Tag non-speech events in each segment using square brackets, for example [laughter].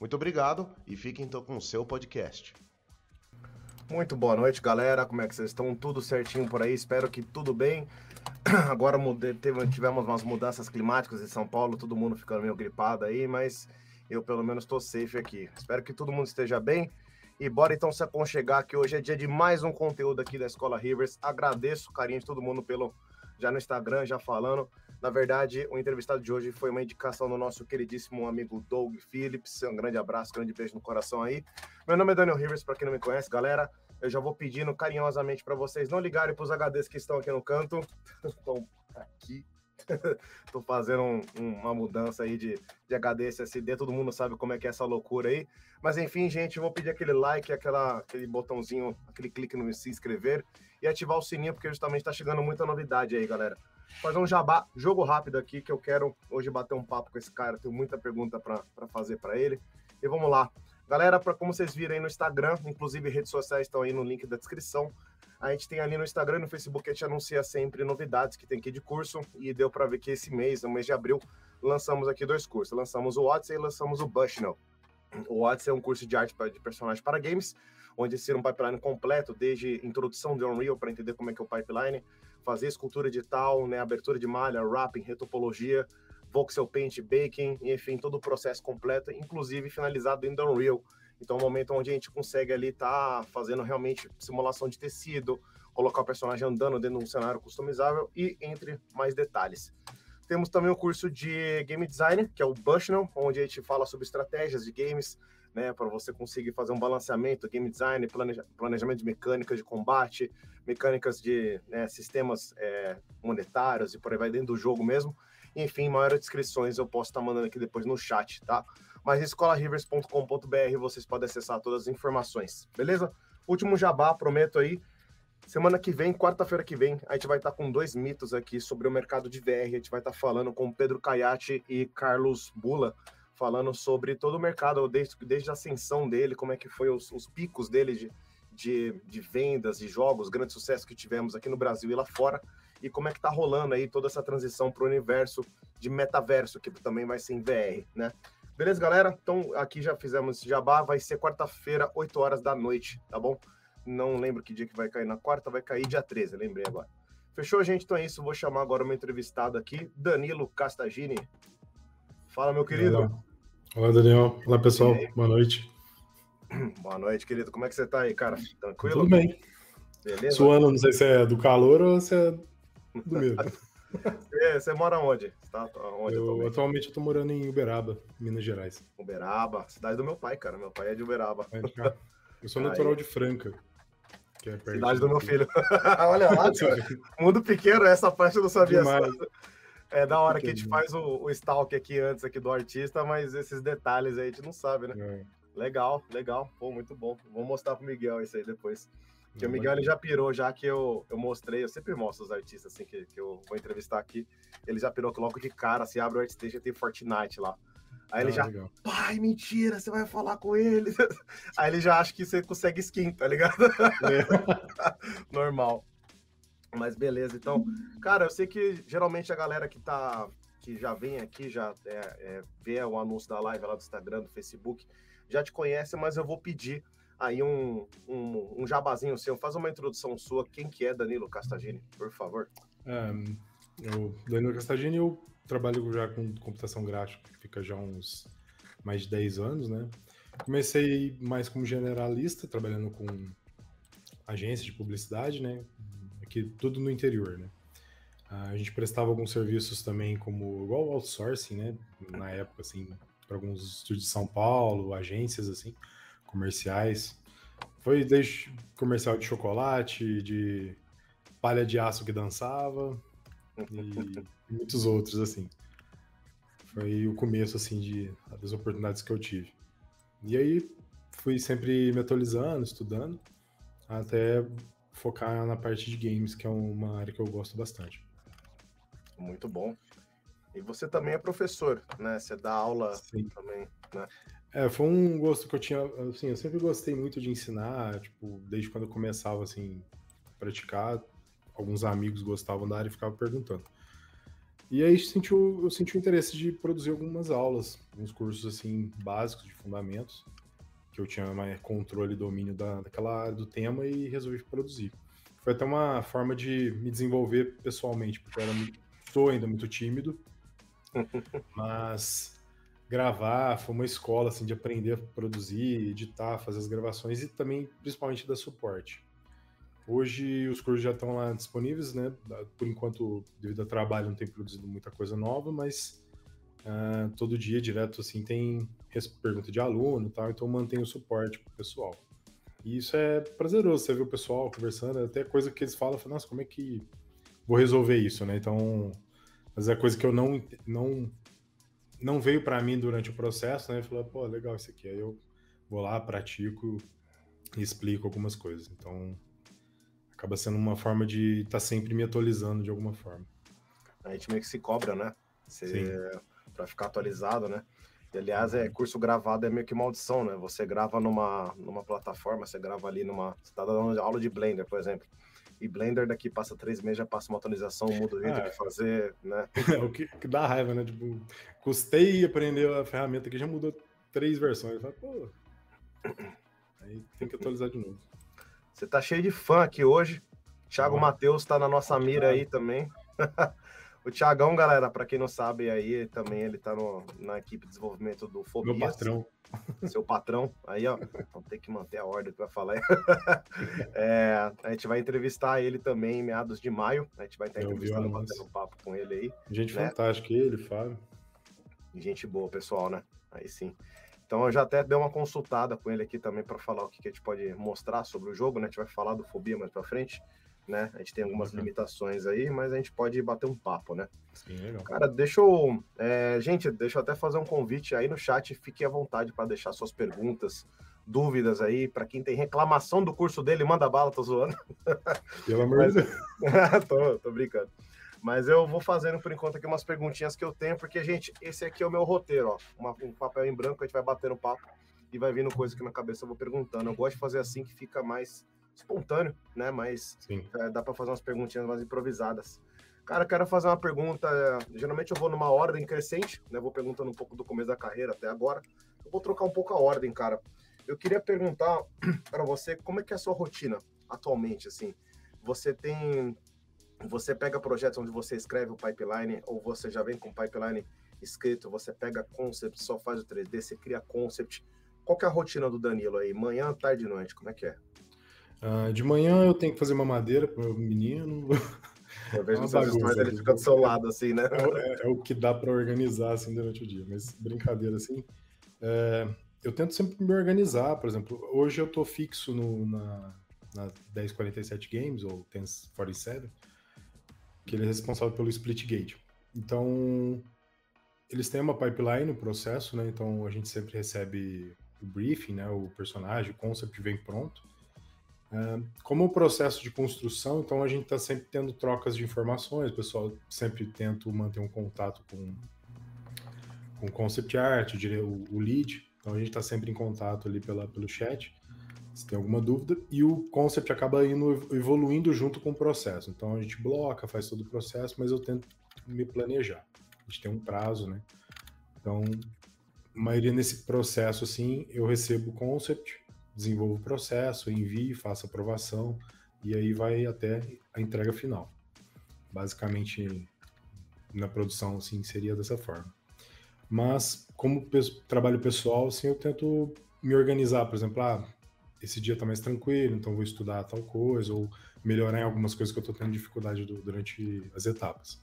Muito obrigado e fiquem então com o seu podcast. Muito boa noite, galera. Como é que vocês estão? Tudo certinho por aí? Espero que tudo bem. [clears throat] Agora tivemos umas mudanças climáticas em São Paulo, todo mundo ficando meio gripado aí, mas eu pelo menos estou safe aqui. Espero que todo mundo esteja bem. E bora então se aconchegar que hoje é dia de mais um conteúdo aqui da Escola Rivers. Agradeço o carinho de todo mundo pelo já no Instagram, já falando. Na verdade, o entrevistado de hoje foi uma indicação do nosso queridíssimo amigo Doug Phillips. Um grande abraço, grande beijo no coração aí. Meu nome é Daniel Rivers, para quem não me conhece, galera. Eu já vou pedindo carinhosamente para vocês não ligarem para os HDs que estão aqui no canto. [laughs] Estão aqui [laughs] tô fazendo um, um, uma mudança aí de, de HD, SSD, todo mundo sabe como é que é essa loucura aí. Mas enfim, gente, vou pedir aquele like, aquela, aquele botãozinho, aquele clique no se inscrever e ativar o sininho, porque justamente tá chegando muita novidade aí, galera. Fazer um jabá, jogo rápido aqui, que eu quero hoje bater um papo com esse cara, tenho muita pergunta para fazer para ele. E vamos lá. Galera, para como vocês viram aí no Instagram, inclusive redes sociais estão aí no link da descrição. A gente tem ali no Instagram e no Facebook, a gente anuncia sempre novidades que tem aqui de curso. E deu para ver que esse mês, no mês de abril, lançamos aqui dois cursos. Lançamos o Odyssey e lançamos o Bushnell. O Odyssey é um curso de arte de personagens para games, onde ensina um pipeline completo, desde introdução de Unreal para entender como é que é o pipeline, fazer escultura digital, né, abertura de malha, wrapping, retopologia, voxel paint, baking, enfim, todo o processo completo, inclusive finalizado em Unreal, então, é um momento onde a gente consegue ali estar tá fazendo realmente simulação de tecido, colocar o personagem andando dentro de um cenário customizável e entre mais detalhes. Temos também o curso de Game Design, que é o Bushnell, onde a gente fala sobre estratégias de games, né, para você conseguir fazer um balanceamento, game design, planeja, planejamento de mecânicas de combate, mecânicas de né, sistemas é, monetários e por aí vai dentro do jogo mesmo. Enfim, maiores descrições eu posso estar tá mandando aqui depois no chat, tá? Mas escolarivers.com.br vocês podem acessar todas as informações, beleza? Último jabá, prometo aí. Semana que vem, quarta-feira que vem, a gente vai estar com dois mitos aqui sobre o mercado de VR. A gente vai estar falando com Pedro Caiate e Carlos Bula, falando sobre todo o mercado, desde, desde a ascensão dele, como é que foi os, os picos dele de, de, de, vendas, de jogos, grande sucesso que tivemos aqui no Brasil e lá fora, e como é que tá rolando aí toda essa transição para o universo de metaverso, que também vai ser em VR, né? Beleza, galera? Então, aqui já fizemos jabá. Vai ser quarta-feira, 8 horas da noite, tá bom? Não lembro que dia que vai cair na quarta, vai cair dia 13, lembrei agora. Fechou, gente? Então é isso. Vou chamar agora o meu entrevistado aqui, Danilo Castagini. Fala, meu querido. Olá, Olá Daniel. Olá, pessoal. Boa noite. [clears throat] Boa noite, querido. Como é que você tá aí, cara? Tranquilo? Tudo bem. Beleza? Suando, não sei se é do calor ou se é do medo. [laughs] [laughs] É, você mora onde? Você tá onde eu, atualmente? atualmente eu tô morando em Uberaba, Minas Gerais. Uberaba, cidade do meu pai, cara. Meu pai é de Uberaba. Eu sou [laughs] natural de Franca. Que é cidade do meu filho. [laughs] Olha lá. Mundo pequeno, essa parte eu não sabia. É da hora que a gente faz o, o stalk aqui antes aqui do artista, mas esses detalhes aí a gente não sabe, né? É. Legal, legal. Pô, muito bom. Vou mostrar pro Miguel isso aí depois. Que o Miguel ele já pirou, já que eu, eu mostrei, eu sempre mostro os artistas assim que, que eu vou entrevistar aqui. Ele já pirou que logo de cara, se abre o Artstation tem Fortnite lá. Aí ele ah, já, legal. pai, mentira, você vai falar com ele. [laughs] Aí ele já acha que você consegue skin, tá ligado? É. [laughs] Normal. Mas beleza, então, cara, eu sei que geralmente a galera que tá, que já vem aqui, já é, é, vê o anúncio da live lá do Instagram, do Facebook, já te conhece, mas eu vou pedir aí um, um, um jabazinho seu. Faz uma introdução sua. Quem que é Danilo Castagini, por favor? É, eu, Danilo Castagini, eu trabalho já com computação gráfica, fica já uns mais de 10 anos, né? Comecei mais como generalista, trabalhando com agência de publicidade, né? Aqui tudo no interior, né? A gente prestava alguns serviços também como igual outsourcing, né? Na época, assim, para alguns estúdios de São Paulo, agências assim comerciais. Foi desde comercial de chocolate, de palha de aço que dançava e [laughs] muitos outros assim. Foi o começo assim de das oportunidades que eu tive. E aí fui sempre me atualizando, estudando, até focar na parte de games, que é uma área que eu gosto bastante. Muito bom. E você também é professor, né? Você dá aula Sim. também, né? É, foi um gosto que eu tinha, assim, eu sempre gostei muito de ensinar, tipo, desde quando eu começava, assim, a praticar, alguns amigos gostavam da área e ficavam perguntando. E aí senti o, eu senti o interesse de produzir algumas aulas, alguns cursos, assim, básicos de fundamentos, que eu tinha mais controle e domínio da, daquela área do tema e resolvi produzir. Foi até uma forma de me desenvolver pessoalmente, porque eu era, sou ainda muito tímido, [laughs] mas gravar foi uma escola assim de aprender a produzir, editar, fazer as gravações e também principalmente dar suporte. Hoje os cursos já estão lá disponíveis, né? Por enquanto, devido ao trabalho, não tem produzido muita coisa nova, mas uh, todo dia direto assim tem pergunta de aluno, tal, então mantém o suporte pro pessoal. E isso é prazeroso, você vê o pessoal conversando, até coisa que eles falam, nossa, como é que vou resolver isso, né? Então, mas é coisa que eu não não não veio para mim durante o processo, né? Falou, pô, legal isso aqui. Aí eu vou lá, pratico e explico algumas coisas. Então, acaba sendo uma forma de estar tá sempre me atualizando de alguma forma. A gente meio que se cobra, né? Para ficar atualizado, né? E, aliás, é curso gravado é meio que maldição, né? Você grava numa, numa plataforma, você grava ali numa. Você tá dando aula de Blender, por exemplo. E Blender daqui passa três meses, já passa uma atualização, muda o jeito de fazer, né? É [laughs] o que, que, dá raiva, né? Tipo, custei aprender a ferramenta que já mudou três versões. Falo, pô. Aí tem que atualizar de novo. Você tá cheio de fã aqui hoje. Thiago oh. Matheus tá na nossa mira aí também. [laughs] o Thiagão, galera, para quem não sabe aí, também ele tá no, na equipe de desenvolvimento do Fobias. Meu patrão seu patrão. Aí, ó, vamos ter que manter a ordem para falar. [laughs] é, a gente vai entrevistar ele também em meados de maio. A gente vai estar entrevistando, batendo um papo com ele aí. Gente né? fantástica, ele, Fábio. Gente boa, pessoal, né? Aí sim. Então eu já até dei uma consultada com ele aqui também para falar o que, que a gente pode mostrar sobre o jogo, né? A gente vai falar do Fobia mais para frente né? A gente tem algumas uhum. limitações aí, mas a gente pode bater um papo, né? Sim, legal. Cara, deixa eu. É, gente, deixa eu até fazer um convite aí no chat. Fique à vontade para deixar suas perguntas, dúvidas aí. Para quem tem reclamação do curso dele, manda bala, tô zoando. [laughs] Pelo amor de Deus. [laughs] tô, tô brincando. Mas eu vou fazendo por enquanto aqui umas perguntinhas que eu tenho, porque, gente, esse aqui é o meu roteiro, ó. Uma, um papel em branco, a gente vai batendo papo e vai vindo coisa que na cabeça eu vou perguntando. Eu gosto de fazer assim que fica mais espontâneo, né? Mas é, dá para fazer umas perguntinhas mais improvisadas. Cara, quero fazer uma pergunta. Geralmente eu vou numa ordem crescente, né? Vou perguntando um pouco do começo da carreira até agora. Eu vou trocar um pouco a ordem, cara. Eu queria perguntar [clears throat] para você como é que é a sua rotina atualmente, assim. Você tem você pega projetos onde você escreve o pipeline ou você já vem com o pipeline escrito, você pega concept, só faz o 3D, você cria concept. Qual que é a rotina do Danilo aí? Manhã, tarde e noite, como é que é? Uh, de manhã eu tenho que fazer uma madeira para o menino. [laughs] Eu vejo é bagunça, ele fica do seu lado, assim, né? É, é, é o que dá para organizar, assim, durante o dia. Mas brincadeira, assim, é, eu tento sempre me organizar, por exemplo, hoje eu estou fixo no, na, na 1047 Games, ou 1047, que ele é responsável pelo split gate. Então, eles têm uma pipeline, o processo, né? Então, a gente sempre recebe o briefing, né? O personagem, o concept vem pronto. É, como o processo de construção, então a gente está sempre tendo trocas de informações, o pessoal sempre tenta manter um contato com com concept art, o, o lead, então a gente está sempre em contato ali pela, pelo chat, se tem alguma dúvida, e o concept acaba indo evoluindo junto com o processo. Então a gente bloca, faz todo o processo, mas eu tento me planejar. A gente tem um prazo, né? Então, a maioria nesse processo, assim, eu recebo o concept, desenvolvo o processo, envio, faço aprovação e aí vai até a entrega final. Basicamente, na produção, assim, seria dessa forma. Mas, como trabalho pessoal, assim, eu tento me organizar, por exemplo, ah, esse dia tá mais tranquilo, então vou estudar tal coisa, ou melhorar em algumas coisas que eu tô tendo dificuldade do, durante as etapas.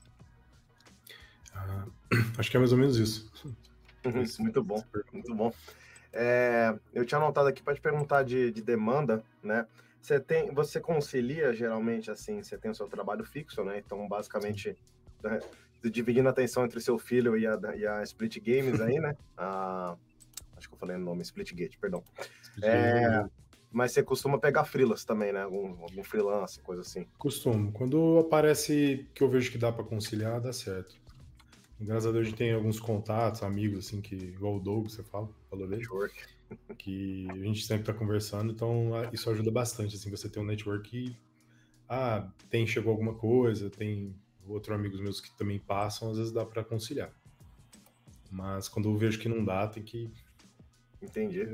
Ah, [clears throat] acho que é mais ou menos isso. Uhum, muito bom, muito bom. É, eu tinha anotado aqui para te perguntar de, de, demanda, né? Você tem, você concilia geralmente assim, você tem o seu trabalho fixo, né? Então, basicamente, né, dividindo a atenção entre seu filho e a, e a Split Games aí, né? [laughs] Ah, Acho que eu falei o nome, Splitgate, perdão. É, mas você costuma pegar frilas também, né? Algum, algum freelance, coisa assim. Costumo. Quando aparece que eu vejo que dá para conciliar, dá certo. Graças a Deus a gente tem alguns contatos, amigos, assim, que, igual o Doug, você fala, falou dele. Network. Que a gente sempre tá conversando, então isso ajuda bastante, assim, você ter um network que, ah, tem, chegou alguma coisa, tem outros amigos meus que também passam, às vezes dá para conciliar. Mas quando eu vejo que não dá, tem que. Entendi.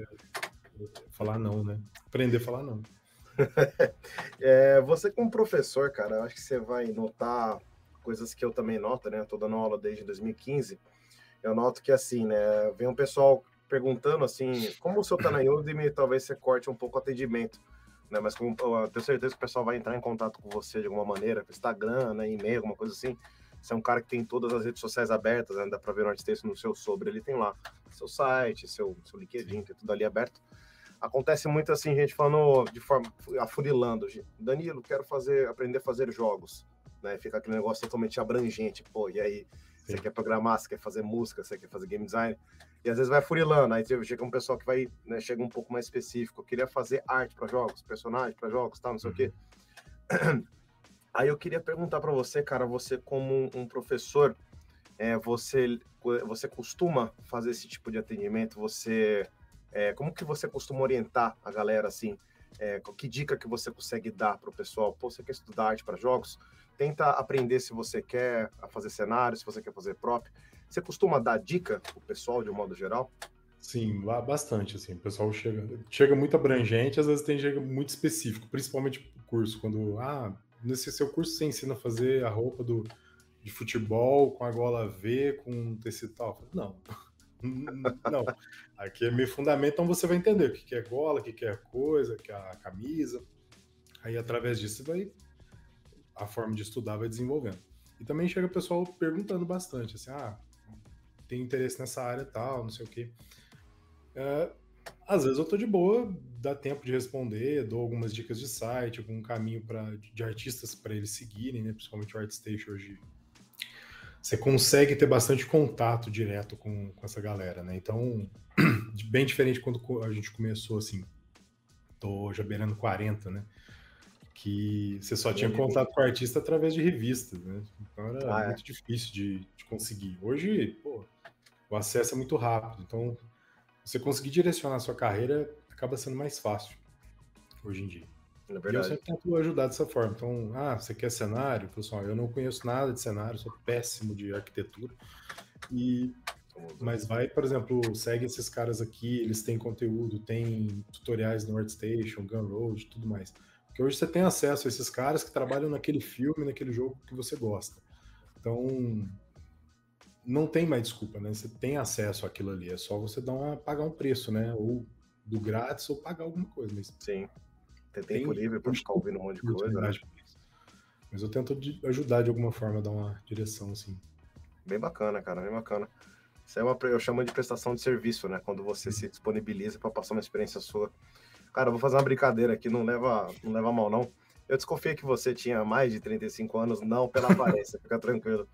Falar não, né? Aprender a falar não. [laughs] é, você como professor, cara, eu acho que você vai notar coisas que eu também noto, né? Estou dando aula desde 2015. Eu noto que, assim, né? Vem um pessoal perguntando, assim, como o senhor está na [clears throat] Udemy, talvez você corte um pouco o atendimento, né? Mas com, eu tenho certeza que o pessoal vai entrar em contato com você de alguma maneira, Instagram, né? E-mail, alguma coisa assim. Você é um cara que tem todas as redes sociais abertas, né? Dá para ver no Artistexto no seu sobre, ele tem lá seu site, seu, seu LinkedIn, tem tudo ali aberto. Acontece muito assim, gente falando de forma afunilando. Danilo, quero fazer, aprender a fazer jogos né? Fica aquele negócio totalmente abrangente, pô, e aí você quer programar, você quer fazer música, você quer fazer game design, e às vezes vai furilando, aí chega um pessoal que vai, né, chega um pouco mais específico, eu queria fazer arte para jogos, personagem para jogos, tal, não sei uhum. o quê. Uhum. Aí eu queria perguntar para você, cara, você como um, professor, é, você você costuma fazer esse tipo de atendimento? Você é, como que você costuma orientar a galera assim? É, que dica que você consegue dar para o pessoal? Pô, você quer estudar arte para jogos? Tenta aprender se você quer fazer cenário, se você quer fazer prop. Você costuma dar dica pro pessoal de um modo geral? Sim, bastante, assim, o pessoal chega, chega muito abrangente, às vezes tem chega muito específico, principalmente o curso, quando, ah, nesse seu curso você ensina a fazer a roupa do, de futebol com a gola V, com tecido tal. Não, [laughs] não, aqui é meio fundamento, então você vai entender o que é gola, o que é coisa, o que é a camisa, aí através disso você vai a forma de estudar vai desenvolvendo. E também chega o pessoal perguntando bastante, assim, ah, tem interesse nessa área tal, não sei o quê. É, às vezes eu tô de boa, dá tempo de responder, dou algumas dicas de site, algum caminho para de artistas para eles seguirem, né? Principalmente o ArtStation hoje. Você consegue ter bastante contato direto com, com essa galera, né? Então, [clears throat] bem diferente quando a gente começou assim. Tô já beirando 40, né? Que você só tinha contato com o artista através de revistas, né? Então era ah, é. muito difícil de, de, conseguir. Hoje, pô, o acesso é muito rápido, então você conseguir direcionar a sua carreira acaba sendo mais fácil hoje em dia. É e eu sempre tento ajudar dessa forma. Então, ah, você quer cenário? Pessoal, eu não conheço nada de cenário, sou péssimo de arquitetura. E mas vai, por exemplo, segue esses caras aqui, eles têm conteúdo, tem tutoriais no ArtStation, Gunroad, tudo mais. Porque hoje você tem acesso a esses caras que trabalham naquele filme, naquele jogo que você gosta. Então, não tem mais desculpa, né? Você tem acesso àquilo ali. É só você dar uma, pagar um preço, né? Ou do grátis ou pagar alguma coisa. Mas Sim. Tem tempo livre para ficar ouvindo um monte de coisa. Né? Mas eu tento ajudar de alguma forma a dar uma direção, assim. Bem bacana, cara, bem bacana. Isso é uma, eu chamo de prestação de serviço, né? Quando você se disponibiliza para passar uma experiência sua Cara, eu vou fazer uma brincadeira aqui, não leva, não leva mal, não. Eu desconfiei que você tinha mais de 35 anos, não pela aparência, [laughs] fica tranquilo.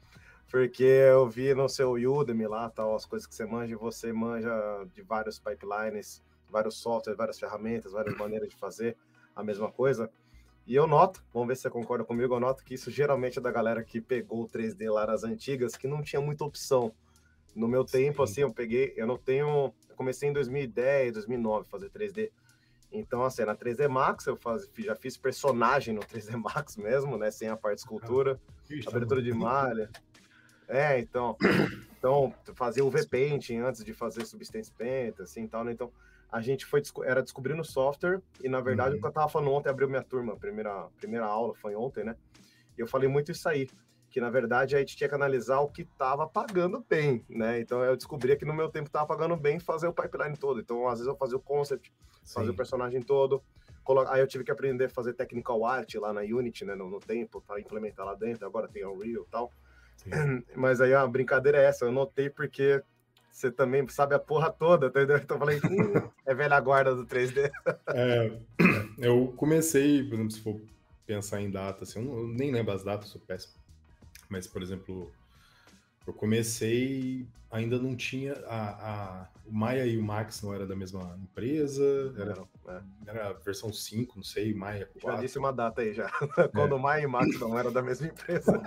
Porque eu vi no seu Udemy lá, tal, as coisas que você manja, e você manja de vários pipelines, vários softwares, várias ferramentas, várias maneiras de fazer a mesma coisa. E eu noto, vamos ver se você concorda comigo, eu noto que isso geralmente é da galera que pegou o 3D lá nas antigas, que não tinha muita opção. No meu tempo, Sim. assim, eu peguei, eu não tenho, eu comecei em 2010, 2009 fazer 3D. Então, assim, na 3D Max eu faz, já fiz personagem no 3D Max mesmo, né? Sem a parte de escultura, Ixi, abertura de malha. É, então, [coughs] então fazia o V-Painting antes de fazer Substance Paint, assim, tal, né? Então, a gente foi era descobrindo software e, na verdade, uhum. o que eu tava falando ontem, abriu minha turma, primeira, primeira aula foi ontem, né? E eu falei muito isso aí, que, na verdade, a gente tinha que analisar o que tava pagando bem, né? Então, eu descobri que no meu tempo tava pagando bem fazer o pipeline todo. Então, às vezes eu fazia o concept, fazer o personagem todo. Aí eu tive que aprender a fazer technical art lá na Unity, né, no, no tempo, para implementar lá dentro. Agora tem Unreal e tal. Sim. [clears throat] Mas aí a brincadeira é essa, eu notei porque você também sabe a porra toda, entendeu? Então eu falei, hum, é velha guarda do 3D. [laughs] É, eu comecei, por exemplo, se for pensar em data, assim, eu, não, eu nem lembro as datas, sou péssimo. Mas, por exemplo, Eu comecei, ainda não tinha. A, a, o Maia e o Max não era da mesma empresa, era, é. era a versão 5, não sei, Maia 4. Já disse uma data aí já. [laughs] Quando o Maia e o Max não eram da mesma empresa.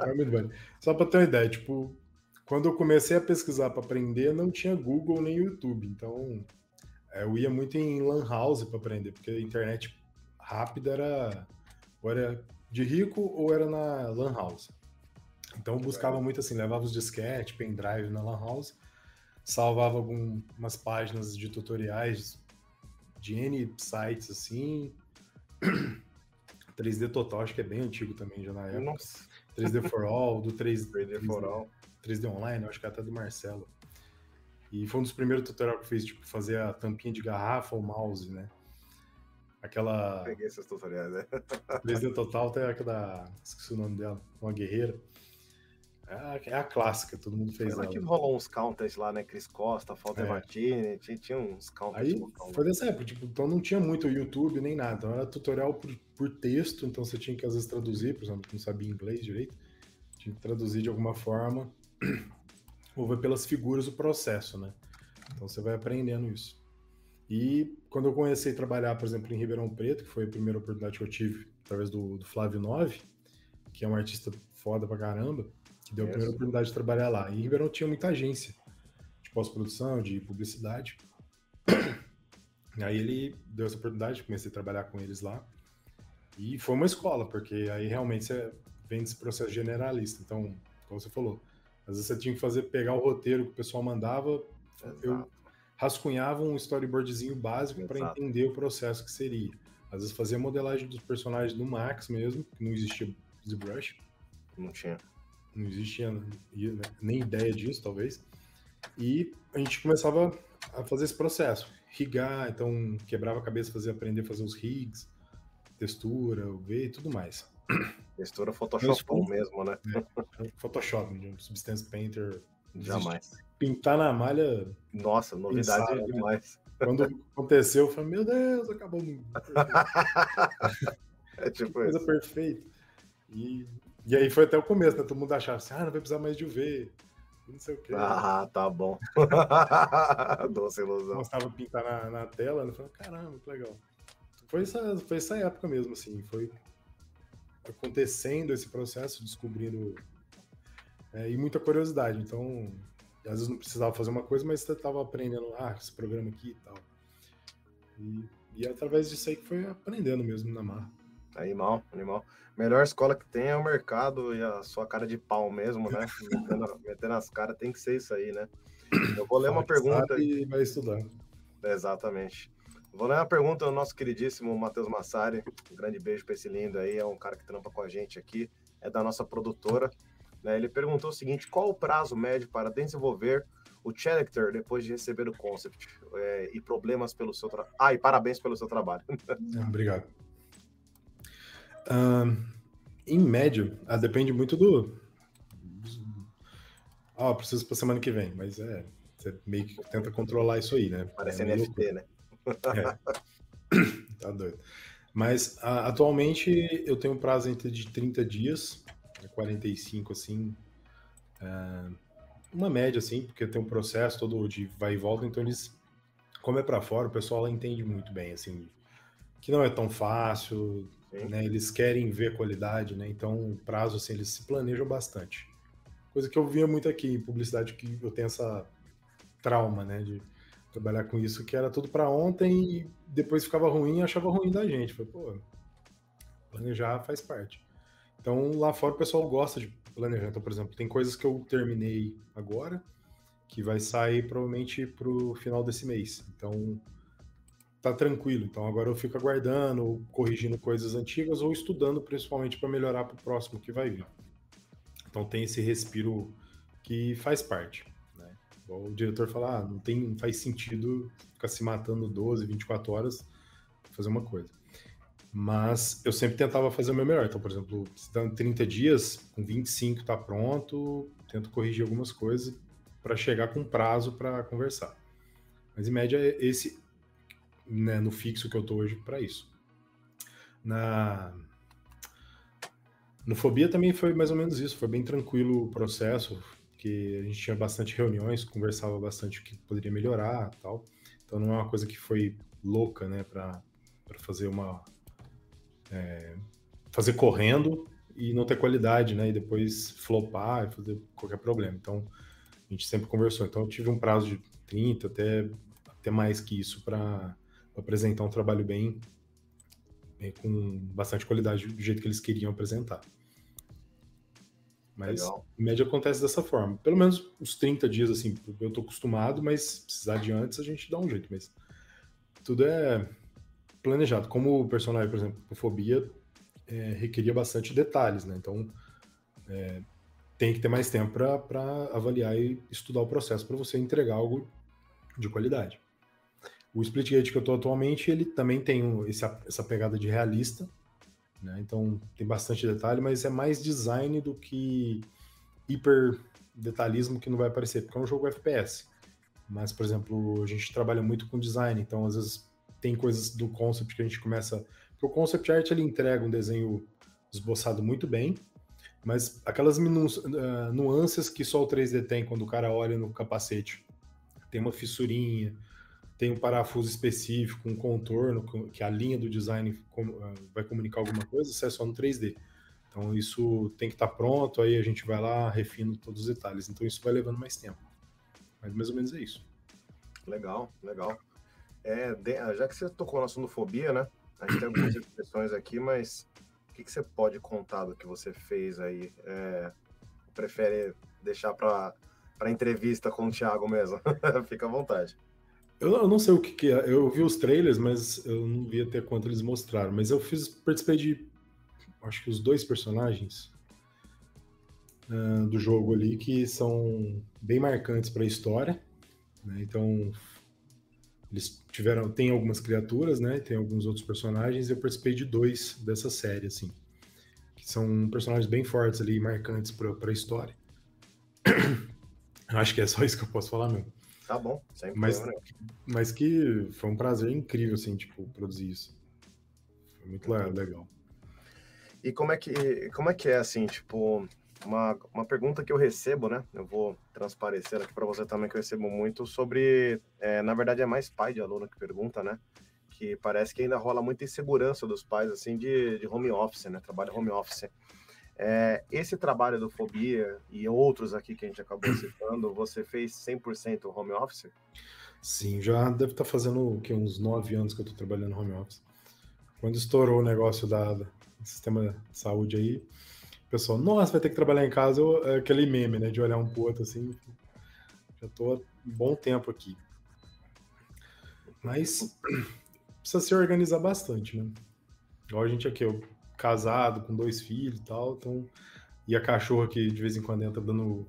é [laughs] muito bom. Só para ter uma ideia, tipo, quando eu comecei a pesquisar para aprender, não tinha Google nem YouTube. Então, é, eu ia muito em Lan House para aprender, porque a internet rápida era, ou era de rico ou era na Lan House. Então eu buscava muito assim, levava os disquete, pendrive na Lan House, salvava algumas páginas de tutoriais de N sites assim. [clears throat] 3D Total, acho que é bem antigo também já na época. Nossa. 3D for All, do 3, 3D, 3D for All. 3D Online, acho que é até do Marcelo. E foi um dos primeiros tutoriais que eu fiz, tipo, fazer a tampinha de garrafa ou mouse, né? Aquela. Peguei esses tutoriais, né? 3D Total tem aquela. Esqueci o nome dela, uma guerreira. É a, é a clássica, todo mundo fez. Foi lá que rolou uns counters lá, né? Cris Costa, Falter é. Martini, tinha, tinha uns counters. Aí foi dessa época, tipo, então não tinha muito YouTube nem nada, então era tutorial por, por texto, então você tinha que às vezes traduzir, por exemplo, não sabia inglês direito, tinha que traduzir de alguma forma, ou ver pelas figuras o processo, né? Então você vai aprendendo isso. E quando eu comecei a trabalhar, por exemplo, em Ribeirão Preto, que foi a primeira oportunidade que eu tive através do, do Flávio Nove, que é um artista foda pra caramba, que deu a primeira oportunidade de trabalhar lá. E em Ribeirão tinha muita agência de pós-produção, de publicidade. E aí ele deu essa oportunidade, comecei a trabalhar com eles lá. E foi uma escola, porque aí realmente você vem desse processo generalista. Então, como você falou, às vezes você tinha que fazer, pegar o roteiro que o pessoal mandava, Exato. eu rascunhava um storyboardzinho básico para entender o processo que seria. Às vezes fazia modelagem dos personagens no Max mesmo, que não existia ZBrush. Não tinha não existia né, nem ideia disso, talvez. E a gente começava a fazer esse processo, rigar, então quebrava a cabeça, fazia aprender a fazer os rigs, textura, V e tudo mais. Textura Photoshop foi, mesmo, né? É, Photoshop, um Substance Painter. Jamais. Pintar na malha. Nossa, novidade pensar, né? demais. Né? Quando aconteceu, eu falei, meu Deus, acabou. [laughs] é tipo Coisa perfeita. E e aí foi até o começo, né? Todo mundo achava assim, ah, não vai precisar mais de UV, não sei o quê. Ah, tá bom. [laughs] Doce ilusão. Mostrava pintar na, na tela, né? Falei, caramba, que legal. Foi essa, foi essa época mesmo, assim, foi acontecendo esse processo, descobrindo é, e muita curiosidade. Então, às vezes não precisava fazer uma coisa, mas você estava aprendendo, ah, esse programa aqui e tal. E, e através disso aí que foi aprendendo mesmo na marra. Animal, animal. Melhor escola que tem é o mercado e a sua cara de pau mesmo, né? [laughs] metendo, metendo as caras tem que ser isso aí, né? Eu vou ler uma pergunta. E vai estudar. Exatamente. Vou ler uma pergunta do nosso queridíssimo Matheus Massari. Um grande beijo para esse lindo aí. É um cara que trampa com a gente aqui. É da nossa produtora. Né? Ele perguntou o seguinte: qual o prazo médio para desenvolver o Character depois de receber o concept? É, e problemas pelo seu trabalho. Ah, e parabéns pelo seu trabalho. [laughs] Obrigado. Uh, em média, ah, depende muito do. Ah, preciso para semana que vem, mas é. Você meio que tenta controlar isso aí, né? Parece é NFT, né? É. [laughs] tá doido. Mas a, atualmente eu tenho um prazo entre de 30 dias, 45 assim. Uh, uma média, assim, porque tem um processo todo de vai e volta, então eles, como é para fora, o pessoal entende muito bem, assim, que não é tão fácil, né? Eles querem ver qualidade, né? Então, o prazo, assim, eles se planejam bastante. Coisa que eu via muito aqui em publicidade, que eu tenho essa trauma, né? De trabalhar com isso, que era tudo para ontem e depois ficava ruim e achava ruim da gente. Falei, pô, planejar faz parte. Então, lá fora o pessoal gosta de planejar. Então, por exemplo, tem coisas que eu terminei agora, que vai sair provavelmente pro final desse mês. Então, tá tranquilo. Então agora eu fico aguardando, corrigindo coisas antigas ou estudando principalmente para melhorar para o próximo que vai vir. Então tem esse respiro que faz parte. Né? O diretor fala, ah, não, tem, não faz sentido ficar se matando 12, 24 horas fazer uma coisa. Mas eu sempre tentava fazer o meu melhor. Então, por exemplo, se dá 30 dias, com 25 tá pronto, tento corrigir algumas coisas para chegar com prazo para conversar. Mas em média, esse né, no fixo que eu tô hoje para isso. Na no Fobia também foi mais ou menos isso, foi bem tranquilo o processo. porque a gente tinha bastante reuniões, conversava bastante o que poderia melhorar tal. Então não é uma coisa que foi louca, né, para fazer uma. É, fazer correndo e não ter qualidade, né, e depois flopar e fazer qualquer problema. Então a gente sempre conversou. Então eu tive um prazo de 30, até, até mais que isso, para apresentar um trabalho bem, bem, com bastante qualidade do jeito que eles queriam apresentar. Mas Legal. em média acontece dessa forma. Pelo menos uns 30 dias, assim, eu tô acostumado, mas precisar de antes a gente dá um jeito. Mas tudo é planejado. Como o personagem, por exemplo, Fobia é, requeria bastante detalhes, né? Então é, tem que ter mais tempo para avaliar e estudar o processo para você entregar algo de qualidade. O Splitgate que eu estou atualmente, ele também tem esse, essa pegada de realista, né? Então tem bastante detalhe, mas é mais design do que hiper detalhismo que não vai aparecer, porque é um jogo FPS. Mas, por exemplo, a gente trabalha muito com design, então às vezes tem coisas do concept que a gente começa. O concept art ele entrega um desenho esboçado muito bem, mas aquelas uh, nuances que só o 3D tem quando o cara olha no capacete. Tem uma fissurinha, tem um parafuso específico, um contorno, que a linha do design ah, vai comunicar alguma coisa, isso é só no 3D. Então isso tem que estar tá pronto, aí a gente vai lá, refina todos os detalhes. Então isso vai levando mais tempo. Mas mais ou menos é isso. Legal, legal. É, já que você tocou na sonofobia, né? A gente tem algumas [clears throat] expressões aqui, mas o que, que você pode contar do que você fez aí? É, prefere deixar para entrevista com o Thiago mesmo? [laughs] Fica à vontade. Eu, eu, não sei o que, que, é. Eu vi os trailers, mas eu não vi até quanto eles mostraram. Mas eu fiz, participei de, acho que os dois personagens uh, do jogo ali que são bem marcantes para a história. Né? Então, eles tiveram, tem algumas criaturas, né? Tem alguns outros personagens. E eu participei de dois dessa série, assim, que são personagens bem fortes ali, marcantes para a história. [coughs] acho que é só isso que eu posso falar mesmo. Tá bom, sem mas, Mas que foi um prazer incrível, assim, tipo, produzir isso. Foi muito legal. E como é que, como é, que é, assim, tipo, uma, uma pergunta que eu recebo, né? Eu vou transparecer aqui para você também, que eu recebo muito sobre. É, na verdade, é mais pai de aluno que pergunta, né? Que parece que ainda rola muita insegurança dos pais, assim, de, de home office, né? Trabalho home office. É, esse trabalho do Fobia e outros aqui que a gente acabou [clears throat] citando, você fez 100% home office? Sim, já deve estar tá fazendo que, uns nove anos que eu estou trabalhando home office. Quando estourou o negócio da, do sistema de saúde aí, o pessoal, nossa, vai ter que trabalhar em casa, eu, é aquele meme, né, de olhar um pro outro assim, já estou há um bom tempo aqui. Mas [clears throat] precisa se organizar bastante, né? Igual a gente aqui, eu casado, com dois filhos e tal, então. E a cachorra que de vez em quando entra dando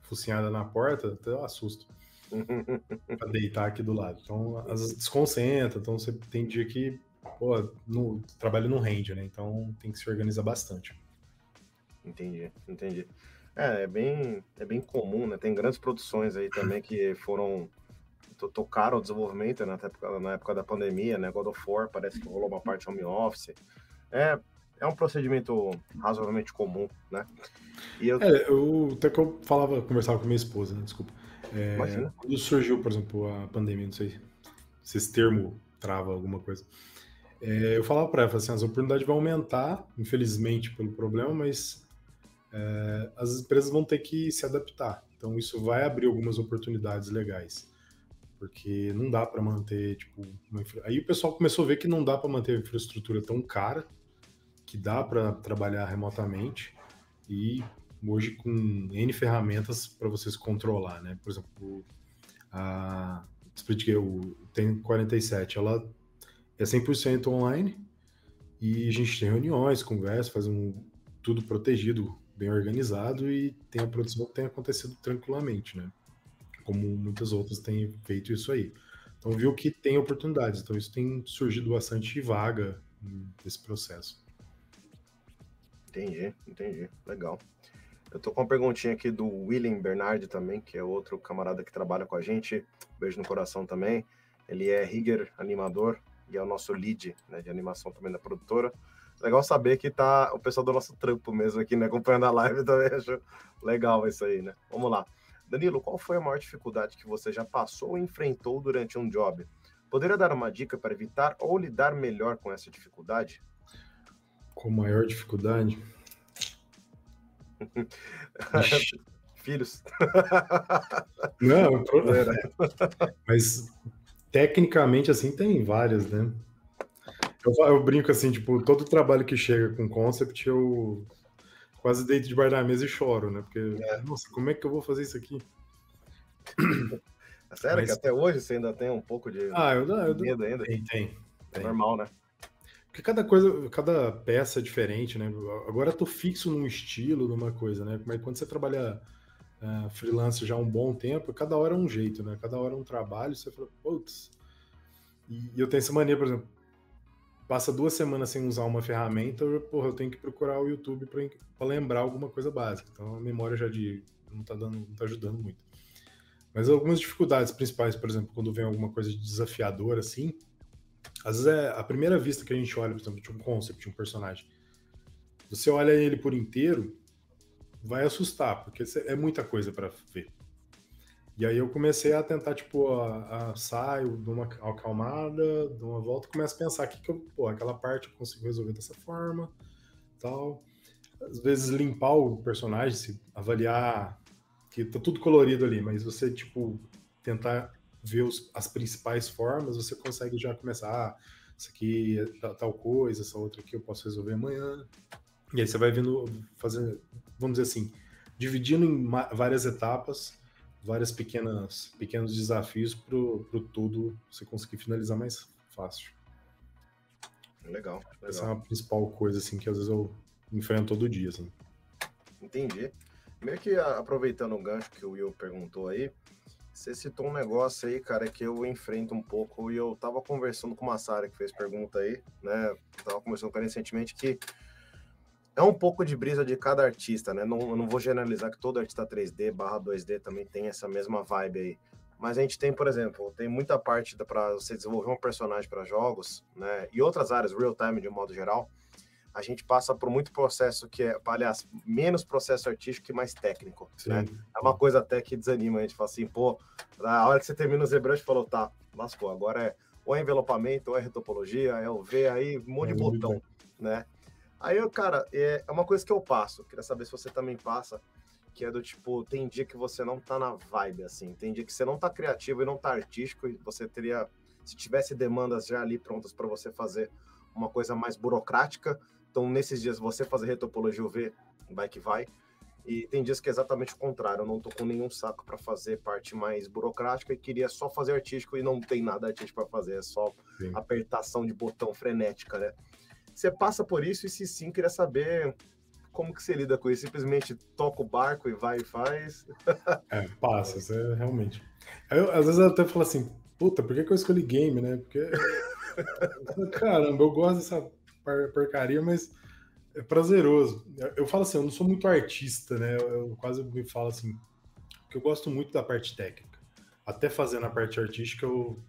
focinhada na porta, até eu assusto. [laughs] pra deitar aqui do lado. Então, às vezes desconcentra, então você tem dia que, pô, no trabalho não rende, né? Então tem que se organizar bastante. Entendi, entendi. É, é bem, é bem comum, né? Tem grandes produções aí também que foram tocaram o desenvolvimento né? época, na época da pandemia, né? God of War parece que rolou uma parte home office. É, é um procedimento razoavelmente comum, né? E eu... É, eu até que eu falava, conversava com minha esposa, né? Desculpa. É, quando surgiu, por exemplo, a pandemia, não sei se esse termo trava alguma coisa. É, eu falava para ela, assim, as oportunidades vão aumentar, infelizmente, pelo problema, mas é, as empresas vão ter que se adaptar. Então, isso vai abrir algumas oportunidades legais. Porque não dá para manter, tipo, uma... aí o pessoal começou a ver que não dá para manter a infraestrutura tão cara que dá para trabalhar remotamente e hoje com N ferramentas para vocês controlar, né? Por exemplo, a Splitgate tem 47, ela é 100% online e a gente tem reuniões, conversa, faz um, tudo protegido, bem organizado e tem a produção que tem acontecido tranquilamente, né? Como muitas outras têm feito isso aí. Então viu que tem oportunidades, então isso tem surgido bastante vaga nesse processo. Entendi, entendi. Legal. Eu tô com uma perguntinha aqui do William Bernardi também, que é outro camarada que trabalha com a gente. Beijo no coração também. Ele é rigger animador e é o nosso lead né, de animação também da produtora. legal saber que tá o pessoal do nosso trampo mesmo aqui, né? Acompanhando a live [laughs] também. Acho legal isso aí, né? Vamos lá. Danilo, qual foi a maior dificuldade que você já passou ou enfrentou durante um job? Poderia dar uma dica para evitar ou lidar melhor com essa dificuldade? Com maior dificuldade? [laughs] Filhos. Não, [laughs] [laughs] mas tecnicamente assim tem várias, né? Eu, eu, brinco assim, tipo, todo trabalho que chega com concept, eu quase deito de da mesa e choro, né? Porque, é. nossa, como é que eu vou fazer isso aqui? É sério Mas... que até hoje você ainda tem um pouco de ah, eu, eu, medo ainda? Tem, tem, É normal, né? Porque cada coisa, cada peça é diferente, né? Agora eu tô fixo num estilo, numa coisa, né? Mas quando você trabalha uh, freelance já há um bom tempo, cada hora é um jeito, né? Cada hora é um trabalho, você fala, putz. E, eu tenho essa mania, por exemplo, passa duas semanas sem usar uma ferramenta, eu, porra, eu tenho que procurar o YouTube para lembrar alguma coisa básica. Então a memória já de não tá dando, não tá ajudando muito. Mas algumas dificuldades principais, por exemplo, quando vem alguma coisa desafiadora assim, às vezes é a primeira vista que a gente olha, por exemplo, de um concept, de um personagem. Você olha ele por inteiro, vai assustar, porque é muita coisa para ver. E aí eu comecei a tentar, tipo, a, a saio, dou uma acalmada, dou uma volta e começo a pensar que, que eu, pô, aquela parte eu consigo resolver dessa forma, tal. Às vezes limpar o personagem, se avaliar que tá tudo colorido ali, mas você, tipo, tentar ver os, as principais formas, você consegue já começar, ah, isso aqui é tal coisa, essa outra aqui eu posso resolver amanhã. E aí você vai vindo, fazendo, vamos dizer assim, dividindo em várias etapas várias pequenas pequenos desafios para o tudo você conseguir finalizar mais fácil. Legal, legal, Essa é a principal coisa assim que às vezes eu enfrento todo dia, assim. Entendi. Meio que aproveitando o gancho que o Will perguntou aí, você citou um negócio aí, cara, que eu enfrento um pouco e eu tava conversando com uma Sara que fez pergunta aí, né? tava conversando com ela recentemente que é um pouco de brisa de cada artista, né? Não, não vou generalizar que todo artista 3D barra 2D também tem essa mesma vibe aí. Mas a gente tem, por exemplo, tem muita parte para você desenvolver um personagem para jogos, né? E outras áreas, real time de um modo geral, a gente passa por muito processo que é, aliás, menos processo artístico e mais técnico, né? É uma coisa até que desanima, a gente fala assim, pô, na hora que você termina o ZBrush, falou, tá, lascou, agora é ou é envelopamento, ou é retopologia, é o V aí, um monte é de botão, né? Aí, eu, cara, é, é uma coisa que eu passo. Queria saber se você também passa. Que é do tipo, tem dia que você não tá na vibe, assim. Tem dia que você não tá criativo e não tá artístico. E você teria, se tivesse demandas já ali prontas para você fazer uma coisa mais burocrática. Então, nesses dias, você fazer retopologia UV, vai que vai. E tem dias que é exatamente o contrário. Eu não tô com nenhum saco para fazer parte mais burocrática e queria só fazer artístico e não tem nada artístico para fazer. É só Sim. apertação de botão frenética, né? Você passa por isso e se sim, queria saber como que você lida com isso? Simplesmente toca o barco e vai e faz? é, passa, é, realmente. Eu, às vezes eu até falo assim, puta, por que, que eu escolhi game, né? Porque, [laughs] caramba, eu gosto dessa porcaria, mas é prazeroso. Eu falo assim, eu não sou muito artista, né? Eu quase me falo assim, que eu gosto muito da parte técnica. Até fazendo a parte artística, eu,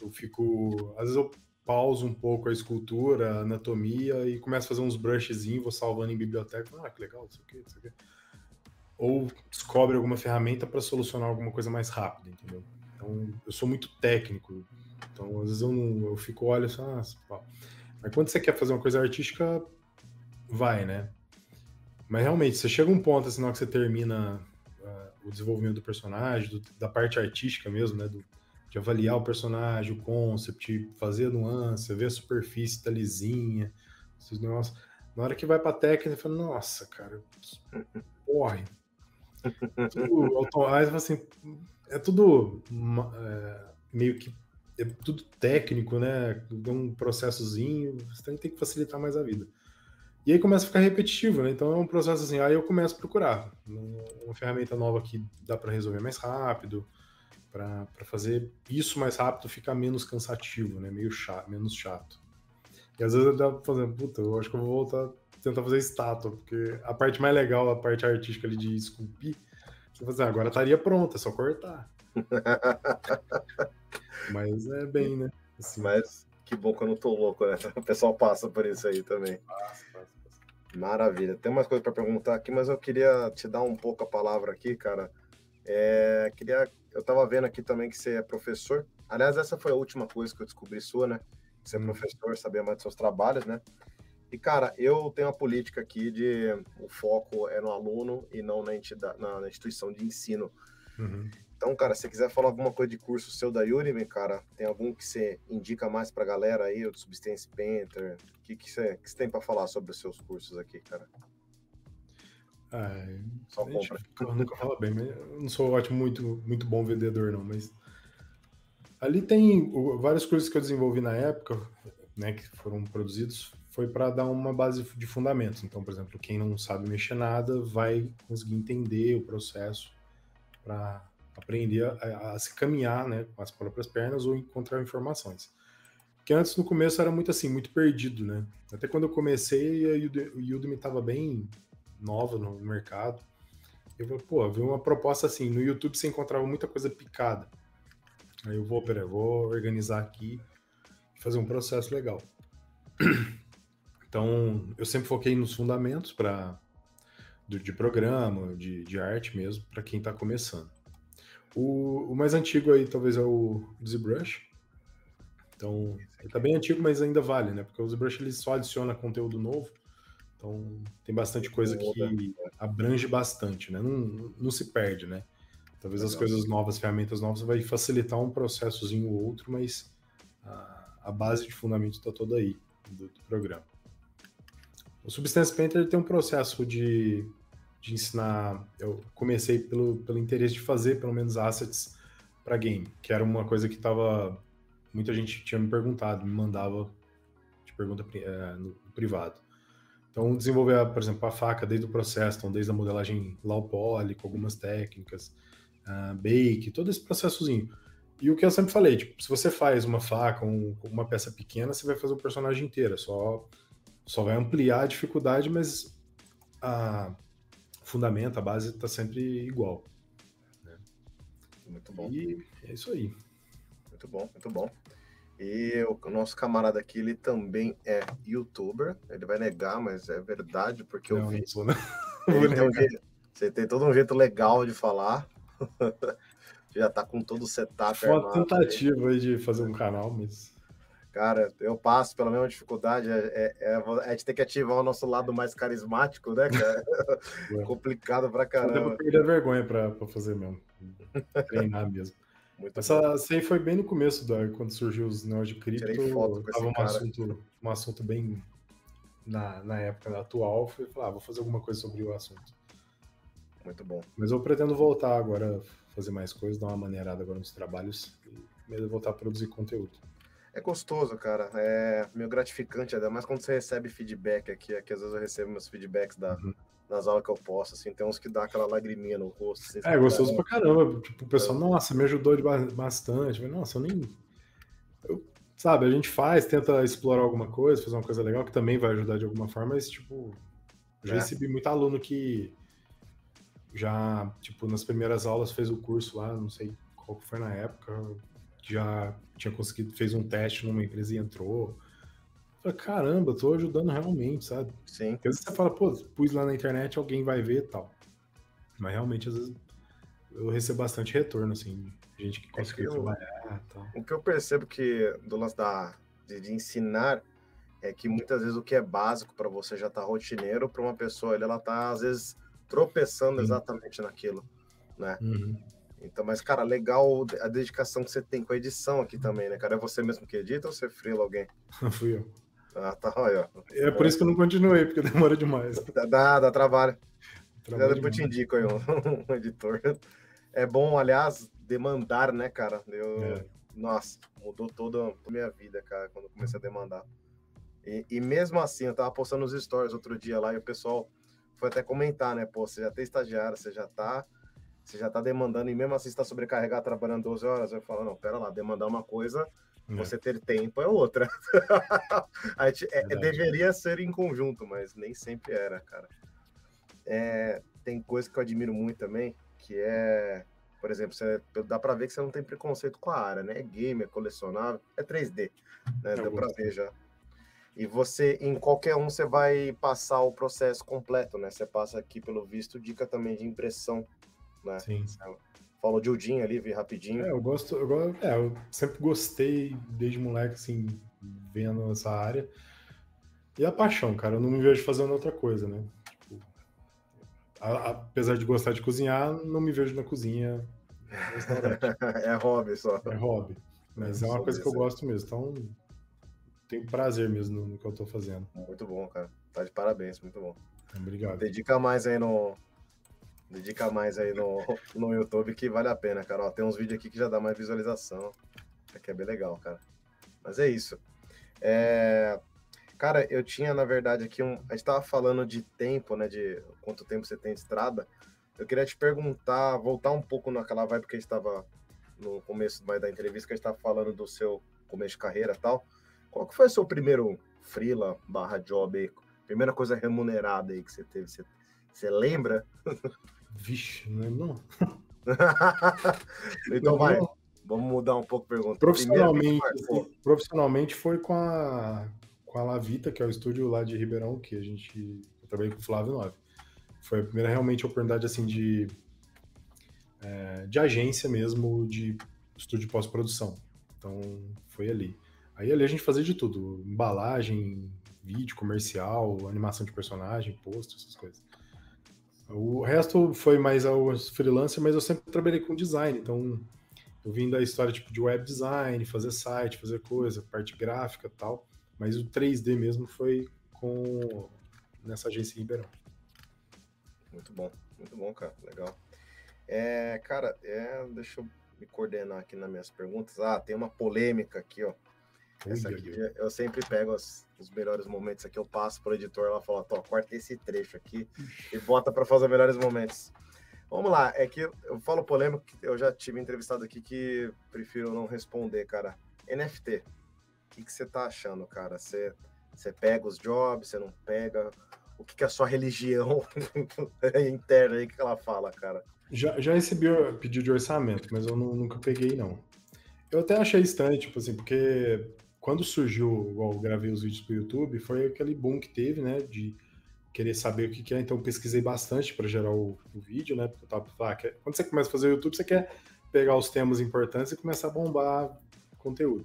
eu fico. Às vezes eu pauso um pouco a escultura, a anatomia e começo a fazer uns brushzinhos, vou salvando em biblioteca. Ah, que legal, isso aqui, isso aqui. Ou descobre alguma ferramenta para solucionar alguma coisa mais rápida, entendeu? Então, eu sou muito técnico. Então, às vezes eu, não, eu fico, olho assim, ah. Mas quando você quer fazer uma coisa artística, vai, né? Mas realmente, você chega um ponto, assim, na hora que você termina uh, o desenvolvimento do personagem, do, da parte artística mesmo, né? Do, de avaliar o personagem, o concept, fazer a nuance, ver a superfície tá lisinha, esses negócios. Na hora que vai pra técnica, você fala, nossa, cara, que porra. [laughs] tudo, aí assim, é tudo é, meio que é tudo técnico, né? De um processozinho, você tem que facilitar mais a vida. E aí começa a ficar repetitivo, né? Então é um processo assim, aí eu começo a procurar uma ferramenta nova que dá para resolver mais rápido, para fazer isso mais rápido ficar menos cansativo, né? Meio chato, menos chato. E às vezes eu tava fazendo, puta, eu acho que eu vou voltar tentar fazer estátua, porque a parte mais legal, a parte artística ali de esculpir, você fazer, assim, agora estaria pronta, é só cortar. [laughs] Mas é bem, né? Assim, Mas Que bom que eu não tô louco, né? [laughs] O pessoal passa por isso aí também. Passa, passa, passa. Maravilha. Tem mais coisa para perguntar aqui, mas eu queria te dar um pouco a palavra aqui, cara. É, queria, eu tava vendo aqui também que você é professor. Aliás, essa foi a última coisa que eu descobri sua, né? Você é professor, saber mais dos seus trabalhos, né? E, cara, eu tenho uma política aqui de o foco é no aluno e não na, entidade, na, na instituição de ensino. Uhum. Então, cara, se você quiser falar alguma coisa de curso seu da Udemy, cara, tem algum que você indica mais pra galera aí, o Substance Painter? O que, que, você, que você tem para falar sobre os seus cursos aqui, cara? Ah, Só compra. Eu nunca fala bem, mas eu não sou ótimo, muito, muito bom vendedor, não, mas ali tem várias coisas que eu desenvolvi na época, né, que foram produzidos, foi para dar uma base de fundamentos. Então, por exemplo, quem não sabe mexer nada vai conseguir entender o processo para aprender a, a, se caminhar né, com as próprias pernas ou encontrar informações. Que antes, no começo, era muito assim, muito perdido, né? Até quando eu comecei, o Udemy estava bem nova no mercado. Eu falei, pô, vi uma proposta assim, no YouTube você encontrava muita coisa picada. Aí eu vou, peraí, vou organizar aqui e fazer um processo legal. [clears throat] Então, eu sempre foquei nos fundamentos para de programa, de, de arte mesmo, para quem está começando. O, o, mais antigo aí talvez é o ZBrush. Então, ele tá bem antigo, mas ainda vale, né? Porque o ZBrush ele só adiciona conteúdo novo. Então, tem bastante coisa que abrange bastante, né? Não, não se perde, né? Talvez as coisas novas, ferramentas novas, vai facilitar um processozinho ou outro, mas a, a base de fundamento está toda aí do, do, programa. O Substance Painter tem um processo de de ensinar. Eu comecei pelo, pelo interesse de fazer, pelo menos, assets para game, que era uma coisa que tava. Muita gente tinha me perguntado, me mandava de pergunta é, no privado. Então, desenvolver, por exemplo, a faca desde o processo, então, desde a modelagem low poly, com algumas técnicas, uh, bake, todo esse processozinho. E o que eu sempre falei, tipo, se você faz uma faca, um, uma peça pequena, você vai fazer o personagem inteiro, só, só vai ampliar a dificuldade, mas a, fundamento, a base está sempre igual. Né? Muito bom. E é isso aí. Muito bom, muito bom. E o nosso camarada aqui, ele também é youtuber. Ele vai negar, mas é verdade, porque não, eu vi. Não, não. [laughs] Tem um jeito, você tem todo um jeito legal de falar. [laughs] Já tá com todo o setup. Foi uma tentativa aí de fazer um canal, mas. Cara, eu passo pela mesma dificuldade. É, é, é, a gente tem que ativar o nosso lado mais carismático, né, cara? [laughs] É. Complicado pra caramba. Eu perder a vergonha pra, pra fazer mesmo. Treinar mesmo. [laughs] Muito Essa, essa aí foi bem no começo, da, quando surgiu os neos de cripto. Tirei foto com tava um assunto, um assunto bem na, na época atual. Fui falar, ah, vou fazer alguma coisa sobre o assunto. Muito bom. Mas eu pretendo voltar agora, fazer mais coisas, dar uma maneirada agora nos trabalhos e voltar a produzir conteúdo. É gostoso, cara. É meio gratificante, ainda mais quando você recebe feedback aqui. Aqui às vezes eu recebo meus feedbacks da, uhum. das aulas que eu posto, assim. Tem uns que dá aquela lagriminha no rosto. Assim, é, gostoso pra caramba. Tipo, o pessoal, é. nossa, me ajudou de bastante. Mas, nossa, eu nem... Eu, sabe, a gente faz, tenta explorar alguma coisa, fazer uma coisa legal que também vai ajudar de alguma forma, mas, tipo, já é. recebi muito aluno que já, tipo, nas primeiras aulas fez o curso lá, não sei qual foi na época, já tinha conseguido, fez um teste numa empresa e entrou. Falei, caramba, tô ajudando realmente, sabe? Sim. Às vezes você fala, pô, pus lá na internet, alguém vai ver e tal. Mas realmente, às vezes, eu recebo bastante retorno, assim, gente que conseguiu é trabalhar e tal. O que eu percebo que, do lance da, de, de ensinar, é que muitas vezes o que é básico para você já tá rotineiro, para uma pessoa, ela tá, às vezes, tropeçando Sim. exatamente naquilo, né? Uhum. Então, mas, cara, legal a dedicação que você tem com a edição aqui também, né, cara? É você mesmo que edita ou você frila alguém? [laughs] Fui eu. Ah, tá, olha. É por isso que eu não continuei, porque [laughs] demora demais. Dá, dá trabalho. trabalho depois te indico aí um, [laughs] um, editor. É bom, aliás, demandar, né, cara? Eu, é. Nossa, mudou toda a minha vida, cara, quando eu comecei a demandar. E, e, mesmo assim, eu tava postando nos stories outro dia lá e o pessoal foi até comentar, né? Pô, você já tem estagiário, você já tá você já está demandando e mesmo assim está sobrecarregado trabalhando 12 horas, eu falo, não, pera lá, demandar uma coisa, é. você ter tempo é outra. [laughs] a gente, é, deveria ser em conjunto, mas nem sempre era, cara. É, tem coisa que eu admiro muito também, que é por exemplo, você, dá para ver que você não tem preconceito com a área, né? É game, é colecionável, é 3D, né? Dá para ver já. E você, em qualquer um, você vai passar o processo completo, né? Você passa aqui, pelo visto, dica também de impressão, né? Sim. Falou de Udin ali, vi rapidinho. É, eu gosto, eu, é, eu sempre gostei, desde moleque, assim, vendo essa área. E a paixão, cara, eu não me vejo fazendo outra coisa, né? Tipo, a, apesar de gostar de cozinhar, não me vejo na cozinha. [laughs] é hobby só. É hobby. Mas é, é uma coisa que eu gosto mesmo. Então, tenho prazer mesmo no, no, que eu tô fazendo. Muito bom, cara. Tá de parabéns, muito bom. Obrigado. Dedica mais aí no. Dedica mais aí no, no YouTube que vale a pena, cara. Ó, tem uns vídeos aqui que já dá mais visualização. Aqui é bem legal, cara. Mas é isso. É... Cara, eu tinha, na verdade, aqui um. A gente tava falando de tempo, né? De quanto tempo você tem de estrada. Eu queria te perguntar, voltar um pouco naquela vibe que a gente estava no começo da entrevista, que a gente estava falando do seu começo de carreira e tal. Qual que foi o seu primeiro freela barra job aí? Primeira coisa remunerada aí que você teve? Você, você lembra? [laughs] Vixe, não lembro não. [laughs] então não, vai, vamos mudar um pouco a pergunta. Profissionalmente, profissionalmente foi com a, com a Lavita, que é o estúdio lá de Ribeirão, que a gente... Eu trabalhei com o Flávio Nove. Foi a primeira realmente oportunidade, assim, de... É, de agência mesmo, de estúdio pós-produção. Então, foi ali. Aí ali a gente fazia de tudo: embalagem, vídeo, comercial, animação de personagem, post, essas coisas. O resto foi mais ao freelancer, mas eu sempre trabalhei com design, então eu vim da história tipo de web design, fazer site, fazer coisa, parte gráfica tal. Mas o 3D mesmo foi com nessa agência em Ribeirão. Muito bom, muito bom, cara. Legal. É, cara, é, deixa eu me coordenar aqui nas minhas perguntas. Ah, tem uma polêmica aqui, ó. Essa aqui, eu sempre pego os, os melhores momentos aqui, eu passo pro editor, ela fala, ó, corta esse trecho aqui e bota para fazer os melhores momentos. Vamos lá, é que eu falo polêmico, eu já tive entrevistado aqui que prefiro não responder, cara. NFT, o que, que você tá achando, cara? Você, você pega os jobs, você não pega? O que, que é a sua religião [laughs] interna aí que ela fala, cara? Já, já recebi pedido de orçamento, mas eu não, nunca peguei, não. Eu até achei estranho, tipo assim, porque quando surgiu, igual eu gravei os vídeos para o YouTube, foi aquele boom que teve, né, de querer saber o que, que é, então pesquisei bastante para gerar o, o, vídeo, né, porque eu tava, ah, quando você começa a fazer o YouTube, você quer pegar os temas importantes e começar a bombar conteúdo.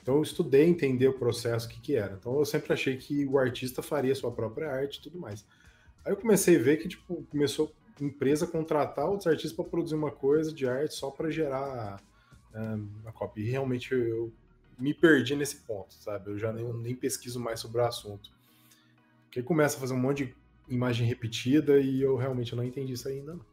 Então eu estudei, entender o processo, o que que era. Então eu sempre achei que o artista faria sua própria arte e tudo mais. Aí eu comecei a ver que, tipo, começou empresa contratar outros artistas para produzir uma coisa de arte só para gerar um, a cópia. E realmente eu me perdi nesse ponto, sabe? Eu já nem, nem pesquiso mais sobre o assunto. Porque começa a fazer um monte de imagem repetida e eu realmente não entendi isso ainda. Não.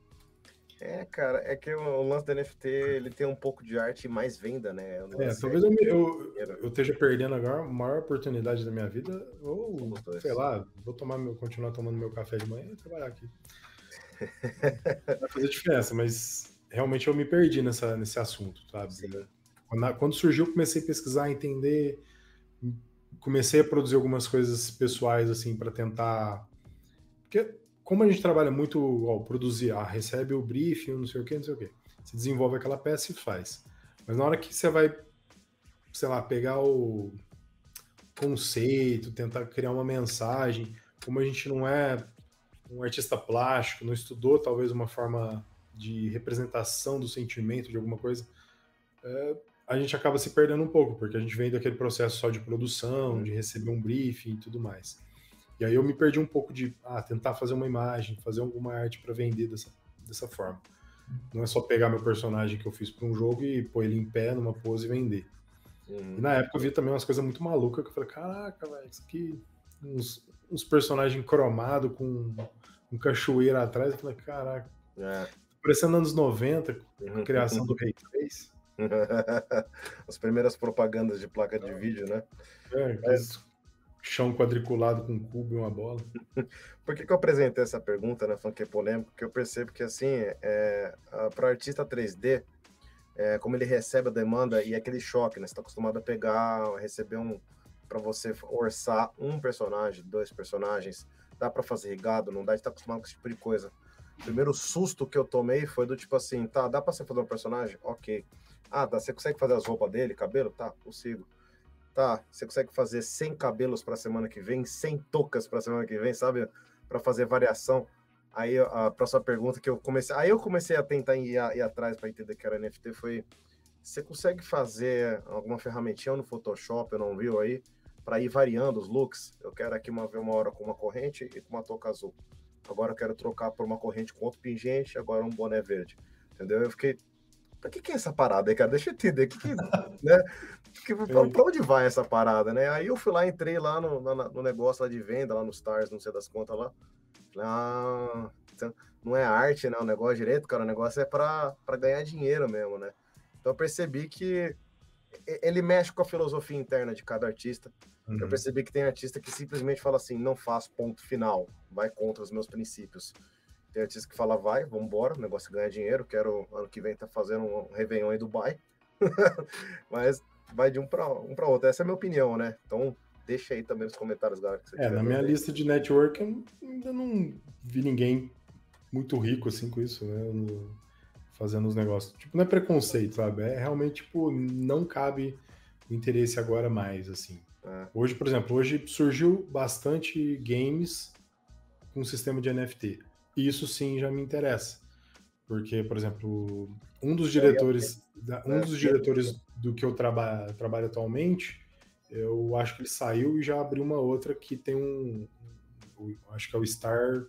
É, cara, é que o lance do NFT ele tem um pouco de arte e mais venda, né? É, talvez eu, eu, eu, esteja perdendo agora a maior oportunidade da minha vida, ou sei lá, vou tomar meu, continuar tomando meu café de manhã e trabalhar aqui. [laughs] Vai fazer diferença, mas realmente eu me perdi nessa, nesse assunto, sabe? Sim. Quando, surgiu, comecei a pesquisar, entender, comecei a produzir algumas coisas pessoais, assim, para tentar. Porque, como a gente trabalha muito, ó, produzir, ah, recebe o briefing, não sei o que, não sei o que. Você desenvolve aquela peça e faz. Mas na hora que você vai, sei lá, pegar o conceito, tentar criar uma mensagem, como a gente não é um artista plástico, não estudou talvez uma forma de representação do sentimento de alguma coisa, é, a gente acaba se perdendo um pouco, porque a gente vem daquele processo só de produção, de receber um briefing e tudo mais. E aí eu me perdi um pouco de ah, tentar fazer uma imagem, fazer alguma arte para vender dessa, dessa forma. Não é só pegar meu personagem que eu fiz para um jogo e pôr ele em pé numa pose e vender. Uhum. E na época eu vi também umas coisas muito malucas que eu falei, caraca, velho, isso aqui. Uns, uns personagens cromados com um cachoeira atrás. Eu falei, caraca. É. Parecendo anos 90, com a uhum. criação do Ray 3. [laughs] As primeiras propagandas de placa de vídeo, né? É, Mas... chão quadriculado com um cubo e uma bola. [laughs] Por que, que eu apresentei essa pergunta, né, falando que é polêmico? Porque eu percebo que, assim, é, para o artista 3D, é, como ele recebe a demanda e aquele choque, né? Você está acostumado a pegar, receber um. para você orçar um personagem, dois personagens, dá para fazer rigado, não dá, de estar tá acostumado com esse tipo de coisa. O primeiro susto que eu tomei foi do tipo assim, tá, dá pra você fazer um personagem? Ok. Ah, tá, você consegue fazer as roupas dele, cabelo? Tá, consigo. Tá, você consegue fazer 100 cabelos pra semana que vem, 100 toucas pra semana que vem, sabe? Pra fazer variação. Aí a próxima pergunta que eu comecei. Aí eu comecei a tentar ir, ir atrás para entender que era NFT foi. Você consegue fazer alguma ferramentinha no Photoshop, eu não viu aí, para ir variando os looks? Eu quero aqui uma, uma hora com uma corrente e com uma touca azul. Agora eu quero trocar por uma corrente com outro pingente, agora um boné verde. Entendeu? Eu fiquei. Pra que, que é essa parada aí, cara? Deixa eu entender. Que, que, né? que, pra, onde vai essa parada, né? Aí eu fui lá, entrei lá no, no, no negócio lá de venda, lá no Stars, não sei das contas lá. Ah, não é arte, né? O negócio direito, cara. O negócio é para ganhar dinheiro mesmo, né? Então eu percebi que ele mexe com a filosofia interna de cada artista. Uhum. Eu percebi que tem artista que simplesmente fala assim, não faz ponto final, vai contra os meus princípios. Tem artista que fala, vai, vamos embora, o negócio é ganhar dinheiro, quero ano que vem tá fazendo um Réveillon em Dubai. [laughs] Mas vai de um para um para outro. Essa é a minha opinião, né? Então deixa aí também nos comentários, galera. é, na minha lista de network eu ainda não vi ninguém muito rico assim com isso, né? Fazendo os negócios. Tipo, não é preconceito, sabe? É realmente, tipo, não cabe o interesse agora mais, assim. É. Hoje, por exemplo, hoje surgiu bastante games com sistema de NFT. Isso sim já me interessa. Porque, por exemplo, um dos diretores, um dos diretores do que eu traba, trabalho atualmente, eu acho que ele saiu e já abriu uma outra que tem um. Acho que é o Star.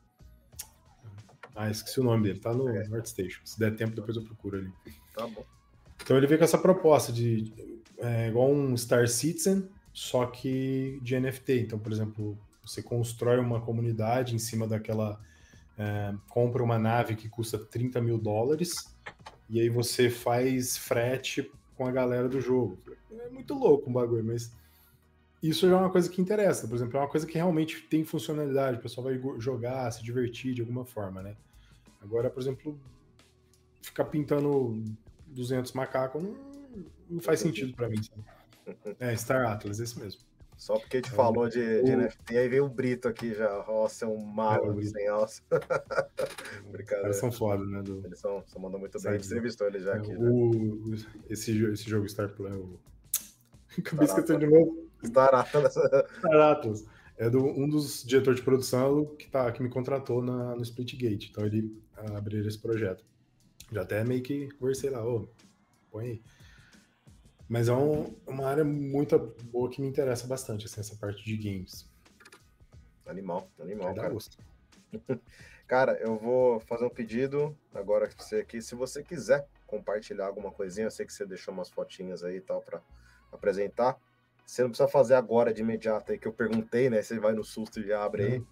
Ah, esqueci o nome dele, tá no é. ArtStation. Se der tempo, depois eu procuro ali. Tá bom. Então ele veio com essa proposta de. É, igual um Star Citizen, só que de NFT. Então, por exemplo, você constrói uma comunidade em cima daquela. É, compra uma nave que custa 30 mil dólares e aí você faz frete com a galera do jogo. É muito louco o bagulho, mas isso já é uma coisa que interessa, por exemplo, é uma coisa que realmente tem funcionalidade, o pessoal vai jogar, se divertir de alguma forma, né? Agora, por exemplo, ficar pintando 200 macacos não, não faz sentido para mim. Sabe? É, Star Atlas, esse mesmo. Só porque a gente é, falou de, de o... NFT, aí veio o Brito aqui já. Nossa, é um malo é, sem alça. [laughs] Brincadeira. Eles são foda, né? Do... Eles são, são mandam muito bem. A gente entrevistou ele já é, aqui. O... Já. Esse, esse jogo Star Play. O... [laughs] Acabei esquecendo de novo. Star Atlas. Star Atlas. É do, um dos diretores de produção que, tá, que me contratou na, no Splitgate. Então ele abriu esse projeto. Já até meio que conversei lá, ô, põe aí. Mas é um, uma área muito boa que me interessa bastante, assim, essa parte de games. Animal, animal, cara. Gosto. [laughs] cara, eu vou fazer um pedido agora que você aqui. Se você quiser compartilhar alguma coisinha, eu sei que você deixou umas fotinhas aí e tal para apresentar. Você não precisa fazer agora de imediato aí que eu perguntei, né? Você vai no susto e já abre aí. Uhum.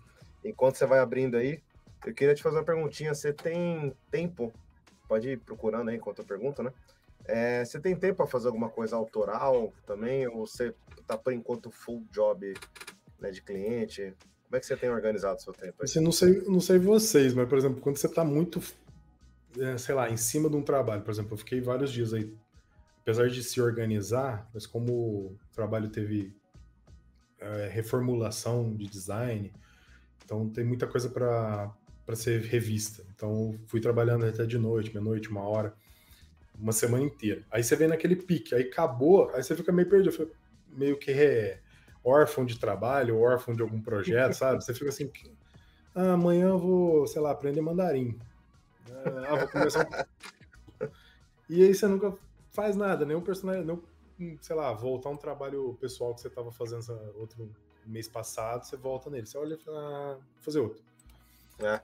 Enquanto você vai abrindo aí, eu queria te fazer uma perguntinha. Você tem tempo? Pode ir procurando aí enquanto eu pergunto, né? É, você tem tempo para fazer alguma coisa autoral também? Ou você tá por enquanto full job né, de cliente? Como é que você tem organizado o seu tempo? Aí? não sei, não sei vocês, mas por exemplo, quando você está muito, é, sei lá, em cima de um trabalho, por exemplo, eu fiquei vários dias aí apesar de se organizar, mas como o trabalho teve é, reformulação de design, então tem muita coisa para ser revista. Então fui trabalhando até de noite, meia-noite, uma hora, uma semana inteira. Aí você vem naquele pique, aí acabou, aí você fica meio perdido, meio que é, órfão de trabalho, órfão de algum projeto, [laughs] sabe? Você fica assim, ah, amanhã eu vou, sei lá, aprender mandarim. Ah, vou começar um... [laughs] E aí você nunca faz nada, nenhum personagem, não, sei lá, voltar um trabalho pessoal que você estava fazendo outro mês passado, você volta nele, você olha e fala, ah, fazer outro. É.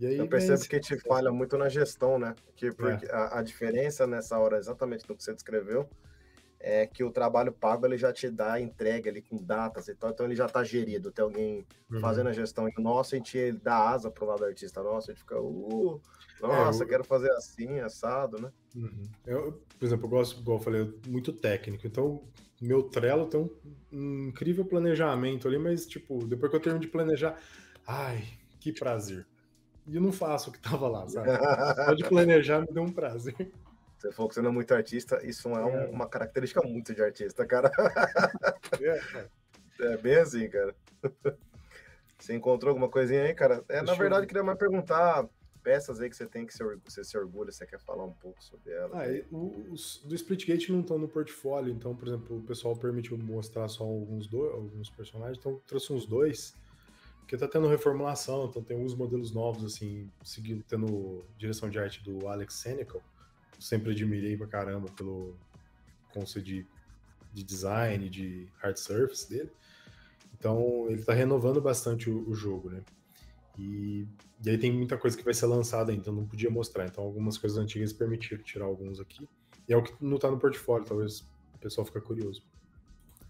Aí, Eu percebo que a gente falha muito na gestão, né? Que, porque é. a, a, diferença nessa hora, exatamente do que você descreveu, é que o trabalho pago ele já te dá entrega ali com datas e tal, então ele já está gerido. Tem alguém uhum. fazendo a gestão. E o nosso, a gente dá asa para o lado do artista nosso, a gente fica, uh, nossa, é, eu... quero fazer assim, assado, né? Uhum. Eu, por exemplo, eu gosto, igual eu falei, muito técnico. Então, meu Trello tem um, um, incrível planejamento ali, mas, tipo, depois que eu termino de planejar, ai, que prazer. E não faço o que tava lá, sabe? [laughs] Só de planejar me deu um prazer. Você falou que você não é muito artista, isso é, é. uma característica muito de artista, cara. [laughs] É, é bem assim, cara. Você encontrou alguma coisinha aí, cara? É, na verdade, eu... queria mais perguntar peças aí que você tem que você se orgulha, você quer falar um pouco sobre elas? Ah, os do Splitgate não estão no portfólio, então, por exemplo, o pessoal permitiu mostrar só alguns, do, alguns personagens, então trouxe uns dois, porque tá tendo reformulação, então tem alguns modelos novos, assim, seguindo, tendo direção de arte do Alex Senecal, sempre admirei pra caramba pelo conceito de, de design, de hard surface dele. Então ele está renovando bastante o, o, jogo, né? E, e, aí tem muita coisa que vai ser lançada ainda, então não podia mostrar. Então algumas coisas antigas permitiram tirar alguns aqui. E é o que não está no portfólio, talvez o pessoal fique curioso.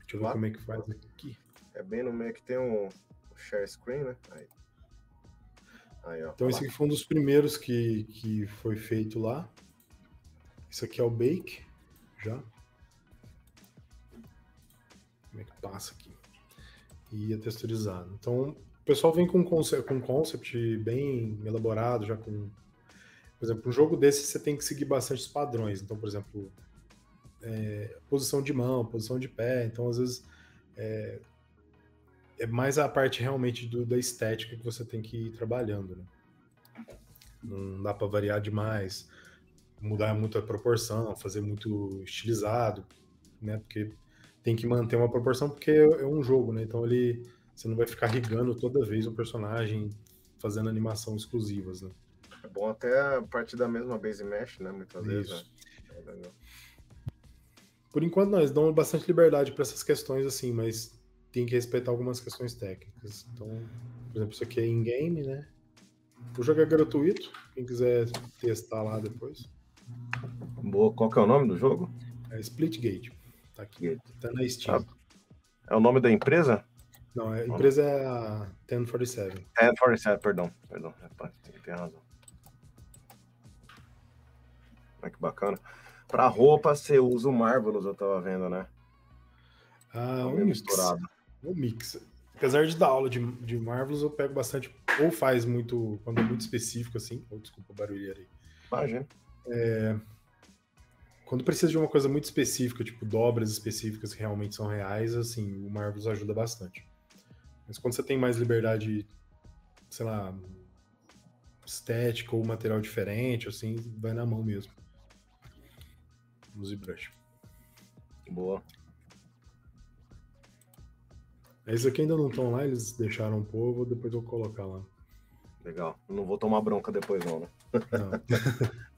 Deixa eu ver como é que faz aqui. É bem no meio que tem um share screen, né? Aí. Aí, ó, então esse aqui foi um dos primeiros que, que foi feito lá. Isso aqui é o bake, já. Como é que passa aqui? E é texturizado. Então, o pessoal vem com um concept, com um concept bem elaborado, já com... Por exemplo, um jogo desse você tem que seguir bastante os padrões. Então, por exemplo, é, posição de mão, posição de pé. Então, às vezes, é, é mais a parte realmente do, da estética que você tem que ir trabalhando. Né? Não dá para variar demais mudar muito a proporção, fazer muito estilizado, né? Porque tem que manter uma proporção porque é, é um jogo, né? Então ele você não vai ficar rigando toda vez um personagem fazendo animação exclusivas, né? É bom até partir da mesma base mesh, né? Muitas Isso. vezes. Né? É Por enquanto nós damos bastante liberdade para essas questões assim, mas tem que respeitar algumas questões técnicas. Então, por exemplo, isso aqui é in-game, né? O jogo é gratuito, quem quiser testar lá depois. Boa. Qual que é o nome do jogo? É Splitgate. Tá aqui. Tá na Steam. Ah, é o nome da empresa? Não, a empresa é a 1047. 1047, perdão. Perdão. Tem que ter razão. Olha que bacana. Pra roupa, você usa o Marvelous, eu tava vendo, né? Ah, um misturado. Um mix. Apesar de dar aula de, de Marvelous, eu pego bastante. Ou faz muito, quando é muito específico, assim. Ou desculpa o barulho aí. Imagina. É, quando precisa de uma coisa muito específica, tipo dobras específicas que realmente são reais, assim, o Marvelous ajuda bastante. Mas quando você tem mais liberdade, sei lá, estética ou material diferente, assim, vai na mão mesmo. Use brush. Boa. Esses aqui ainda não estão lá, eles deixaram um pouco, depois eu vou colocar lá. Legal. Não vou tomar bronca depois, não, né? Não. [laughs]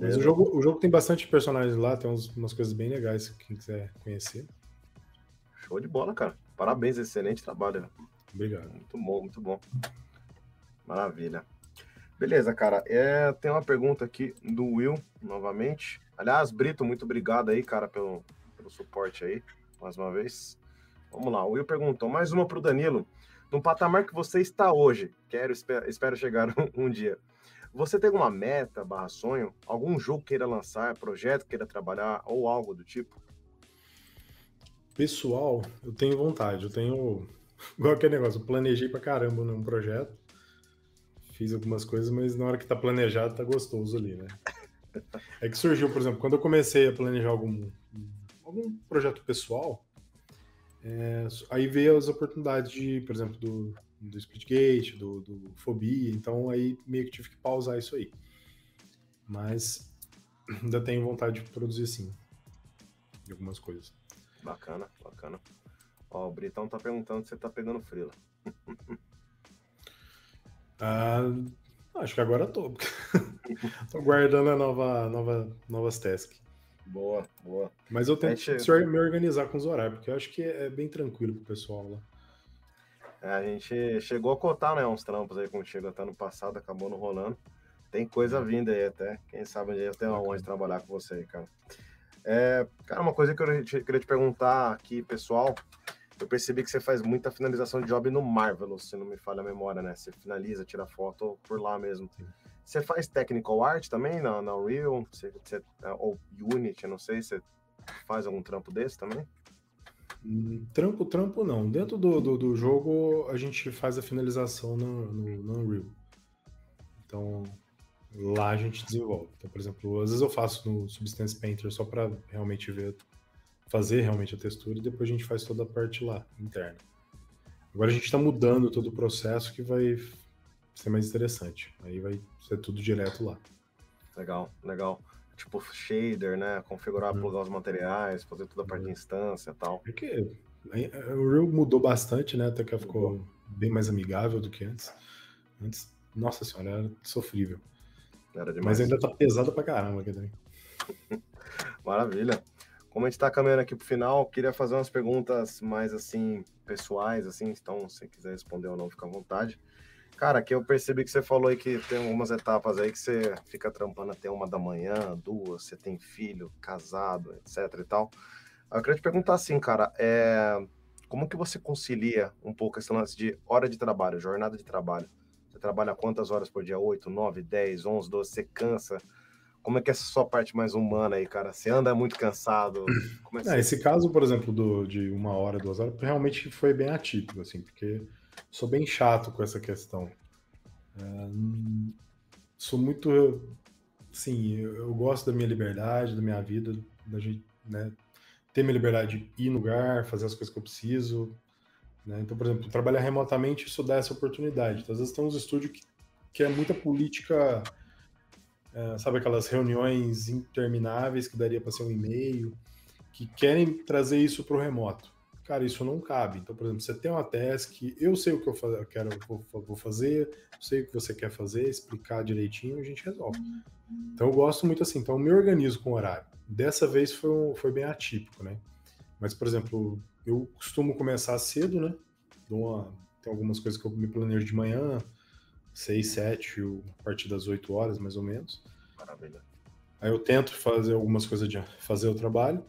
Mas o jogo, o jogo tem bastante personagens lá, tem uns, umas coisas bem legais, quem quiser conhecer. Show de bola, cara. Parabéns, excelente trabalho. Obrigado. Muito bom, muito bom. Maravilha. Beleza, cara. É, tem uma pergunta aqui do Will, novamente. Aliás, Brito, muito obrigado aí, cara, pelo, pelo suporte aí, mais uma vez. Vamos lá, o Will perguntou, mais uma para o Danilo. No patamar que você está hoje, quero, espero, chegar [laughs] um, dia. Você tem alguma meta, barra sonho? Algum jogo queira lançar, projeto queira trabalhar ou algo do tipo? Pessoal, eu tenho vontade, eu tenho. [laughs] Igual aquele negócio, eu planejei pra caramba num projeto. Fiz algumas coisas, mas na hora que tá planejado, tá gostoso ali, né? É que surgiu, por exemplo, quando eu comecei a planejar algum, algum projeto pessoal, é, aí veio as oportunidades de, por exemplo, do, do Splitgate, do, do Fobia, então aí meio que tive que pausar isso aí. Mas [clears throat] ainda tenho vontade de produzir sim, de algumas coisas. Bacana, bacana. Ó, o Britão tá perguntando se você tá pegando frila. [laughs] ah, acho que agora tô. [laughs] tô guardando a nova, nova, novas tasks. Boa, boa. Mas eu tento gente... me organizar com os horários, porque eu acho que é bem tranquilo pro pessoal lá. É, a gente chegou a cotar, né, uns trampos aí contigo até no passado, acabou não rolando. Tem coisa uhum. vinda aí até. Quem sabe eu tenho onde trabalhar com você aí, cara. É, cara, uma coisa que eu te, queria te perguntar aqui, pessoal. Eu percebi que você faz muita finalização de job no Marvelous, se não me falha a memória, né? Você finaliza, tira foto por lá mesmo. Você faz technical art também na, na Unreal? Você, você, ou Unity, não sei. Você faz algum trampo desse também? Trampo, trampo não. Dentro do, do, do, jogo, a gente faz a finalização no, no, no Unreal. Então, lá a gente desenvolve. Então, por exemplo, às vezes eu faço no Substance Painter só para realmente ver, fazer realmente a textura e depois a gente faz toda a parte lá, interna. Agora a gente está mudando todo o processo que vai ser mais interessante. Aí vai ser tudo direto lá. Legal, legal. Tipo shader, né? Configurar, uhum. plugar os materiais, fazer toda a parte uhum. de instância e tal. Porque o Real mudou bastante, né? Até que ficou bem mais amigável do que antes. Antes, nossa senhora, era sofrível. Era demais. Mas ainda tá pesado pra caramba aqui também. [laughs] Maravilha. Como a gente está caminhando aqui para o final, queria fazer umas perguntas mais assim pessoais, assim. Então, se quiser responder ou não, fica à vontade. Cara, que eu percebi que você falou aí que tem algumas etapas aí que você fica trampando até uma da manhã, duas, você tem filho, casado, etc e tal. Eu queria te perguntar assim, cara, é... como que você concilia um pouco esse lance de hora de trabalho, jornada de trabalho? Você trabalha quantas horas por dia? 8, 9, 10, 11, 12? Você cansa? Como é que é essa sua parte mais humana aí, cara? Você anda muito cansado? É é, esse caso, por exemplo, do, de uma hora, duas horas, realmente foi bem atípico, assim, porque sou bem chato com essa questão. É, sou muito, sim, eu, eu, gosto da minha liberdade, da minha vida, da gente, né, ter minha liberdade de ir no lugar, fazer as coisas que eu preciso. Né? Então, por exemplo, trabalhar remotamente, isso dá essa oportunidade. Então, às vezes tem uns estúdios que, que é muita política é, sabe aquelas reuniões intermináveis que daria para ser um e-mail, que querem trazer isso para o remoto. Cara, isso não cabe. Então, por exemplo, você tem uma task, eu sei o que eu quero, vou, vou fazer, sei o que você quer fazer, explicar direitinho, a gente resolve. Então, eu gosto muito assim. Então, eu me organizo com o horário. Dessa vez foi, foi bem atípico, né? Mas, por exemplo, eu costumo começar cedo, né? Uma, tem algumas coisas que eu me planejo de manhã, 6, 7, a partir das 8 horas, mais ou menos. Maravilha. Aí eu tento fazer algumas coisas de fazer o trabalho,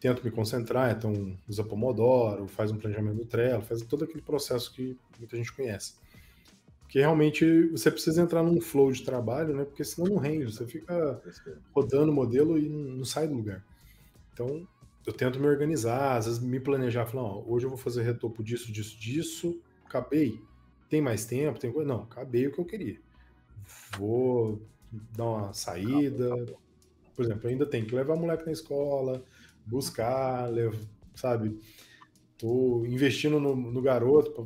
tento me concentrar, então usa Pomodoro, faz um planejamento do Trello, faz todo aquele processo que muita gente conhece. Porque realmente você precisa entrar num flow de trabalho, né? Porque senão não rende, você fica rodando o modelo e não sai do lugar. Então, eu tento me organizar, às vezes me planejar, falar, ó, hoje eu vou fazer retopo disso, disso, disso, acabei. Tem mais tempo? Tem coisa? Não, acabei o que eu queria. Vou dar uma saída. Por exemplo, ainda tem que levar o moleque na escola, buscar, sabe? Tô investindo no, no garoto para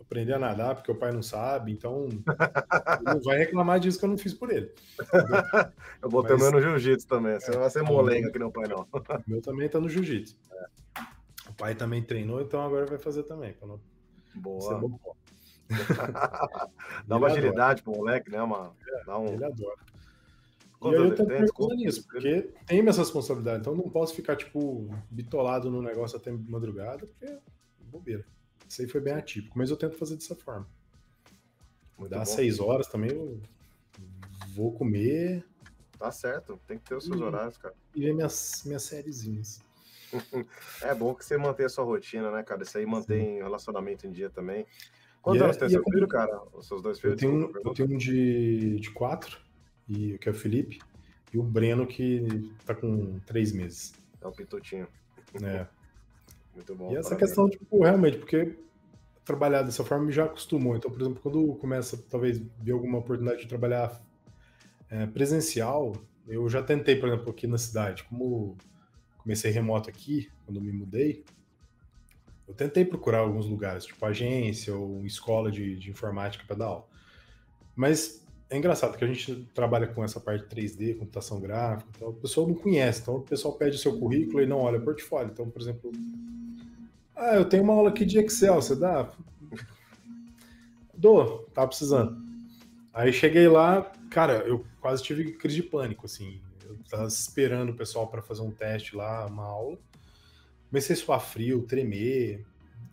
aprender a nadar, porque o pai não sabe, então [laughs] não vai reclamar disso que eu não fiz por ele. [laughs] eu botei Mas, meu no jiu-jitsu também, você não vai ser molenga que nem o pai, não. [laughs] O meu também tá no jiu-jitsu. É. O pai também treinou, então agora vai fazer também. Não... Boa. dá uma agilidade pro moleque, né? Uma, dá um... Ele adora. E eu tento pensando nisso, porque tem minha responsabilidade, então não posso ficar, tipo, bitolado no negócio até madrugada, porque é bobeira. Isso aí foi bem atípico, mas eu tento fazer dessa forma. Muito Dá bom. seis horas também, eu vou comer. Tá certo, tem que ter os seus e, horários, cara. E ver minhas, minhas sériezinhas. [laughs] é bom que você mantenha a sua rotina, né, cara? Isso aí mantém Sim. relacionamento em dia também. Quantos anos é, tem seu é filho, cara? Os seus dois filhos? Eu tenho, eu tenho um de, de quatro, e, que é o Felipe, e o Breno, que tá com três meses. É o Pitutinho. É. [laughs] Muito bom. E essa questão, tipo, realmente, porque trabalhar dessa forma me já acostumou. Então, por exemplo, quando começa, talvez, ver alguma oportunidade de trabalhar é, presencial, eu já tentei, por exemplo, aqui na cidade, como comecei remoto aqui, quando me mudei, eu tentei procurar alguns lugares, tipo agência ou escola de, de informática para dar aula. Mas é engraçado que a gente trabalha com essa parte 3D, computação gráfica, então o pessoal não conhece, então o pessoal pede seu currículo e não olha o portfólio. Então, por exemplo, ah, eu tenho uma aula aqui de Excel, você dá? Dou, tá precisando. Aí cheguei lá, cara, eu quase tive crise de pânico, assim. Eu tava esperando o pessoal para fazer um teste lá, uma aula comecei a suar frio, tremer.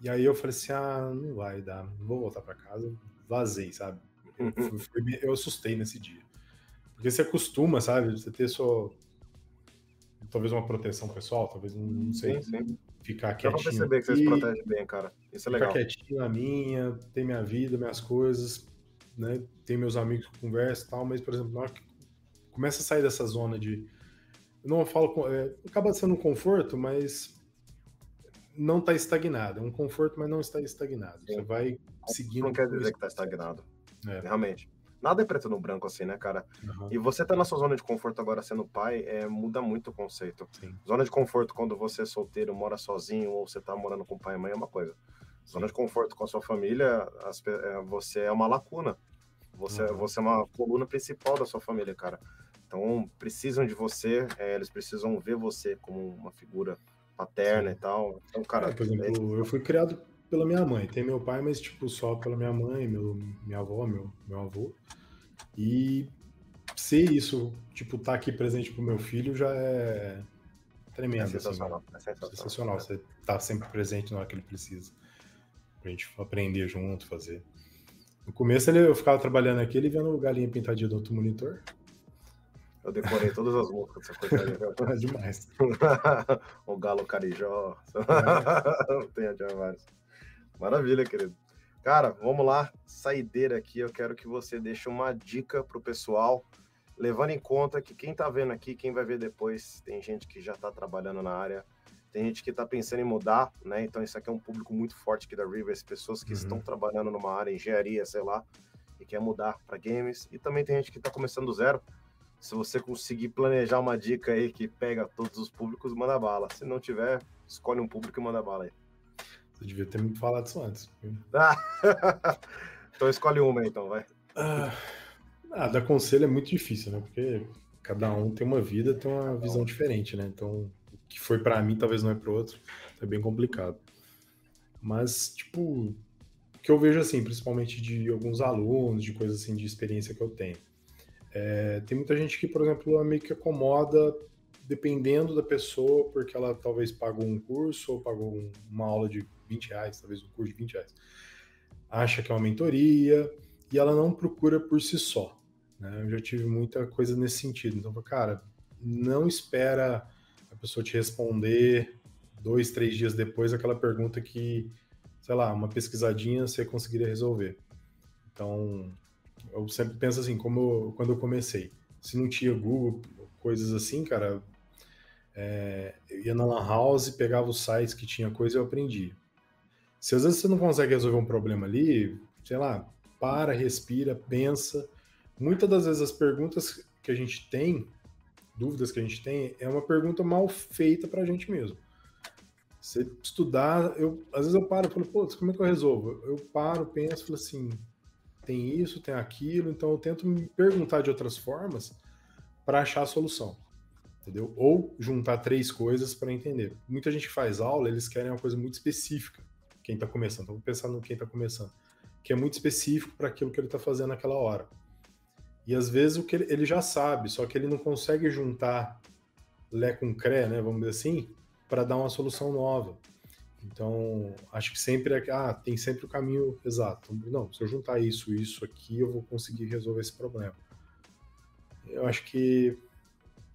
E aí eu falei assim: ah, não vai dar, vou voltar para casa. Vazei, sabe? Eu, eu assustei nesse dia. Porque você acostuma, sabe? Você ter sua. Talvez uma proteção pessoal, talvez não, sei. Sim, sim. Ficar quietinho. Dá pra perceber que você se protege bem, cara. Isso é legal. Ficar quietinho na minha, ter minha vida, minhas coisas, né? Tem meus amigos que conversam e tal, mas, por exemplo, na hora que começa a sair dessa zona de. Eu não falo. É, acaba sendo um conforto, mas não está estagnado. É um conforto, mas não está estagnado. Sim. Você vai seguindo. Não quer dizer que está estagnado. É. Realmente. Nada é preto no branco assim, né, cara? Uhum. E você tá na sua zona de conforto agora sendo pai, é, muda muito o conceito. Sim. Zona de conforto quando você é solteiro, mora sozinho, ou você tá morando com pai e mãe é uma coisa. Zona de conforto com a sua família, as, é, você é uma lacuna. Você, uhum. você é uma coluna principal da sua família, cara. Então, precisam de você, é, eles precisam ver você como uma figura paterna Sim. e tal. Então, cara. É, por exemplo, é... eu fui criado pela minha mãe. Tem meu pai, mas, tipo, só pela minha mãe, meu, minha avó, meu, meu avô. E ser isso, tipo, tá aqui presente pro meu filho já é tremendo. É sensacional. Assim, é sensacional. sensacional. Você tá sempre presente na hora que ele precisa. Pra gente aprender junto, fazer. No começo ele, eu ficava trabalhando aqui, ele vendo galinha pintadinha do outro monitor. Eu decorei todas as músicas dessa coisa. É [laughs] demais. [laughs] o Galo Carijó. É. [laughs] Tem vários. Maravilha, querido. Cara, vamos lá. Saideira aqui. Eu quero que você deixe uma dica pro pessoal, levando em conta que quem tá vendo aqui, quem vai ver depois, tem gente que já tá trabalhando na área, tem gente que tá pensando em mudar, né? Então isso aqui é um público muito forte aqui da Rivers, pessoas que uhum. estão trabalhando numa área, engenharia, sei lá, e quer mudar para games. E também tem gente que tá começando do zero se você conseguir planejar uma dica aí que pega todos os públicos, manda bala. Se não tiver, escolhe um público e manda bala aí. Você devia ter me falado isso antes. Ah, [laughs] então escolhe uma então, vai. Ah, ah, dar conselho é muito difícil, né? Porque cada um tem uma vida, tem uma visão diferente, né? Então, o que foi para mim talvez não é para outro. É bem complicado. Mas, tipo, o que eu vejo assim, principalmente de alguns alunos, de coisas assim de experiência que eu tenho é, tem muita gente que, por exemplo, meio que acomoda dependendo da pessoa, porque ela talvez pagou um curso ou pagou um, uma aula de 20 reais, talvez um curso de 20 reais. Acha que é uma mentoria e ela não procura por si só. Né? Eu já tive muita coisa nesse sentido. Então, cara, não espera a pessoa te responder dois, três dias depois aquela pergunta que, sei lá, uma pesquisadinha você conseguiria resolver. Então, eu sempre penso assim, como eu, quando eu comecei, se não tinha Google, coisas assim, cara, é, eu ia na Lan House, pegava os sites que tinha coisa e eu aprendi. Se às vezes você não consegue resolver um problema ali, sei lá, para, respira, pensa. Muitas das vezes as perguntas que a gente tem, dúvidas que a gente tem, é uma pergunta mal feita para a gente mesmo. Você estudar, eu às vezes eu paro e falo, pô, como é que eu resolvo? Eu paro, penso, falo assim, tem isso, tem aquilo, então eu tento me perguntar de outras formas para achar a solução, entendeu? Ou juntar três coisas para entender. Muita gente faz aula, eles querem uma coisa muito específica, quem está começando. Então, vou pensar no quem está começando, que é muito específico para aquilo que ele está fazendo naquela hora. E às vezes o que ele, ele já sabe, só que ele não consegue juntar Lé com Cré, né, vamos dizer assim, para dar uma solução nova. Então, acho que sempre é, ah, tem sempre o caminho exato. Não, se eu juntar isso isso aqui, eu vou conseguir resolver esse problema. Eu acho que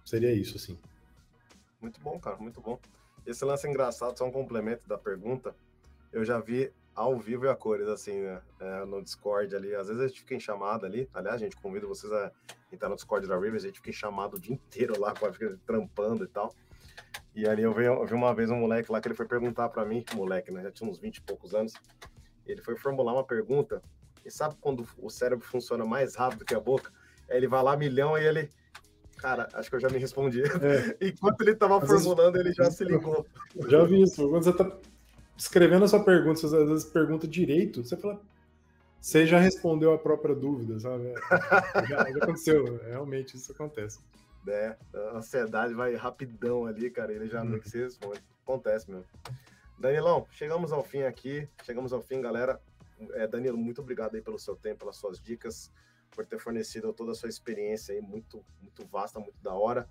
seria isso, assim. Muito bom, cara, muito bom. Esse lance engraçado, só um complemento da pergunta. Eu já vi ao vivo e a cores, assim, né? É, no Discord ali. Às vezes a gente fica em chamada ali. Aliás, a gente convida vocês a entrar no Discord da Rivers, a gente fica em chamada o dia inteiro lá, fica trampando e tal. E ali eu vi, eu vi uma vez um moleque lá que ele foi perguntar para mim, moleque, né? Já tinha uns 20 e poucos anos. Ele foi formular uma pergunta. E sabe quando o cérebro funciona mais rápido que a boca? Aí ele vai lá, milhão, e ele. Cara, acho que eu já me respondi. É. [laughs] Enquanto ele estava formulando, vezes... ele já se ligou. Já vi isso. Quando você está escrevendo a sua pergunta, você às vezes pergunta direito, você fala. Você já respondeu a própria dúvida, sabe? Já, já aconteceu, realmente isso acontece né? A ansiedade vai rapidão ali, cara. Ele já não que se responde. Acontece mesmo. Danilão, chegamos ao fim aqui. Chegamos ao fim, galera. É, Danilo, muito obrigado aí pelo seu tempo, pelas suas dicas, por ter fornecido toda a sua experiência aí, muito, muito vasta, muito da hora.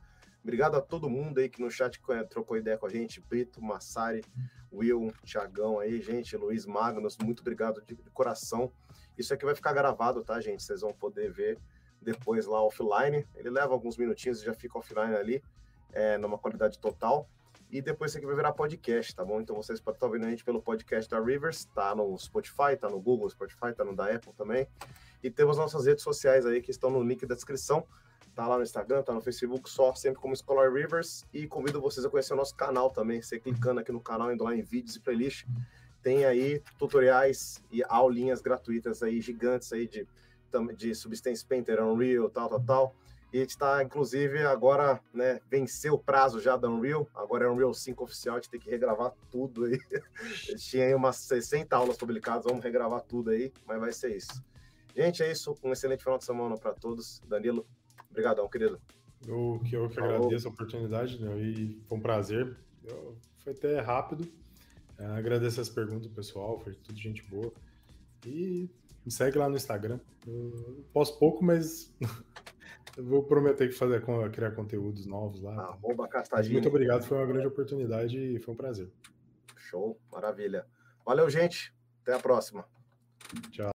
Obrigado a todo mundo aí que no chat trocou ideia com a gente, Brito, Massari, Will, Thiagão aí, gente, Luiz Magnus, muito obrigado de, de coração. Isso aqui vai ficar gravado, tá, gente? Vocês vão poder ver depois lá offline. Ele leva alguns minutinhos e já fica offline ali, é, numa qualidade total. E depois isso aqui vai virar podcast, tá bom? Então vocês podem estar ouvindo a gente pelo podcast da Rivers, tá no Spotify, tá no Google, Spotify, tá no da Apple também. E temos nossas redes sociais aí que estão no link da descrição. Tá lá no Instagram, tá no Facebook, só sempre como Scholar Rivers. E convido vocês a conhecer o nosso canal também. Você clicando aqui no canal, indo lá em vídeos e playlist, tem aí tutoriais e aulinhas gratuitas aí, gigantes aí de de Substance Painter, Unreal, tal, tal, tal. E a gente está, inclusive, agora, né, venceu o prazo já da Unreal, agora é Unreal 5 oficial, a gente tem que regravar tudo aí. [laughs] tinha aí umas 60 aulas publicadas, vamos regravar tudo aí, mas vai ser isso. Gente, é isso. Um excelente final de semana para todos. Danilo, obrigadão, querido. Eu que, eu que agradeço a oportunidade né, e foi um prazer. Eu, foi até rápido. É, agradeço as perguntas, pessoal. Foi tudo gente boa. E me segue lá no Instagram. Eu posso pouco, mas [laughs] eu vou prometer que fazer criar conteúdos novos lá. Arroba Muito obrigado, foi uma grande oportunidade e foi um prazer. Show, maravilha. Valeu, gente. Até a próxima. Tchau.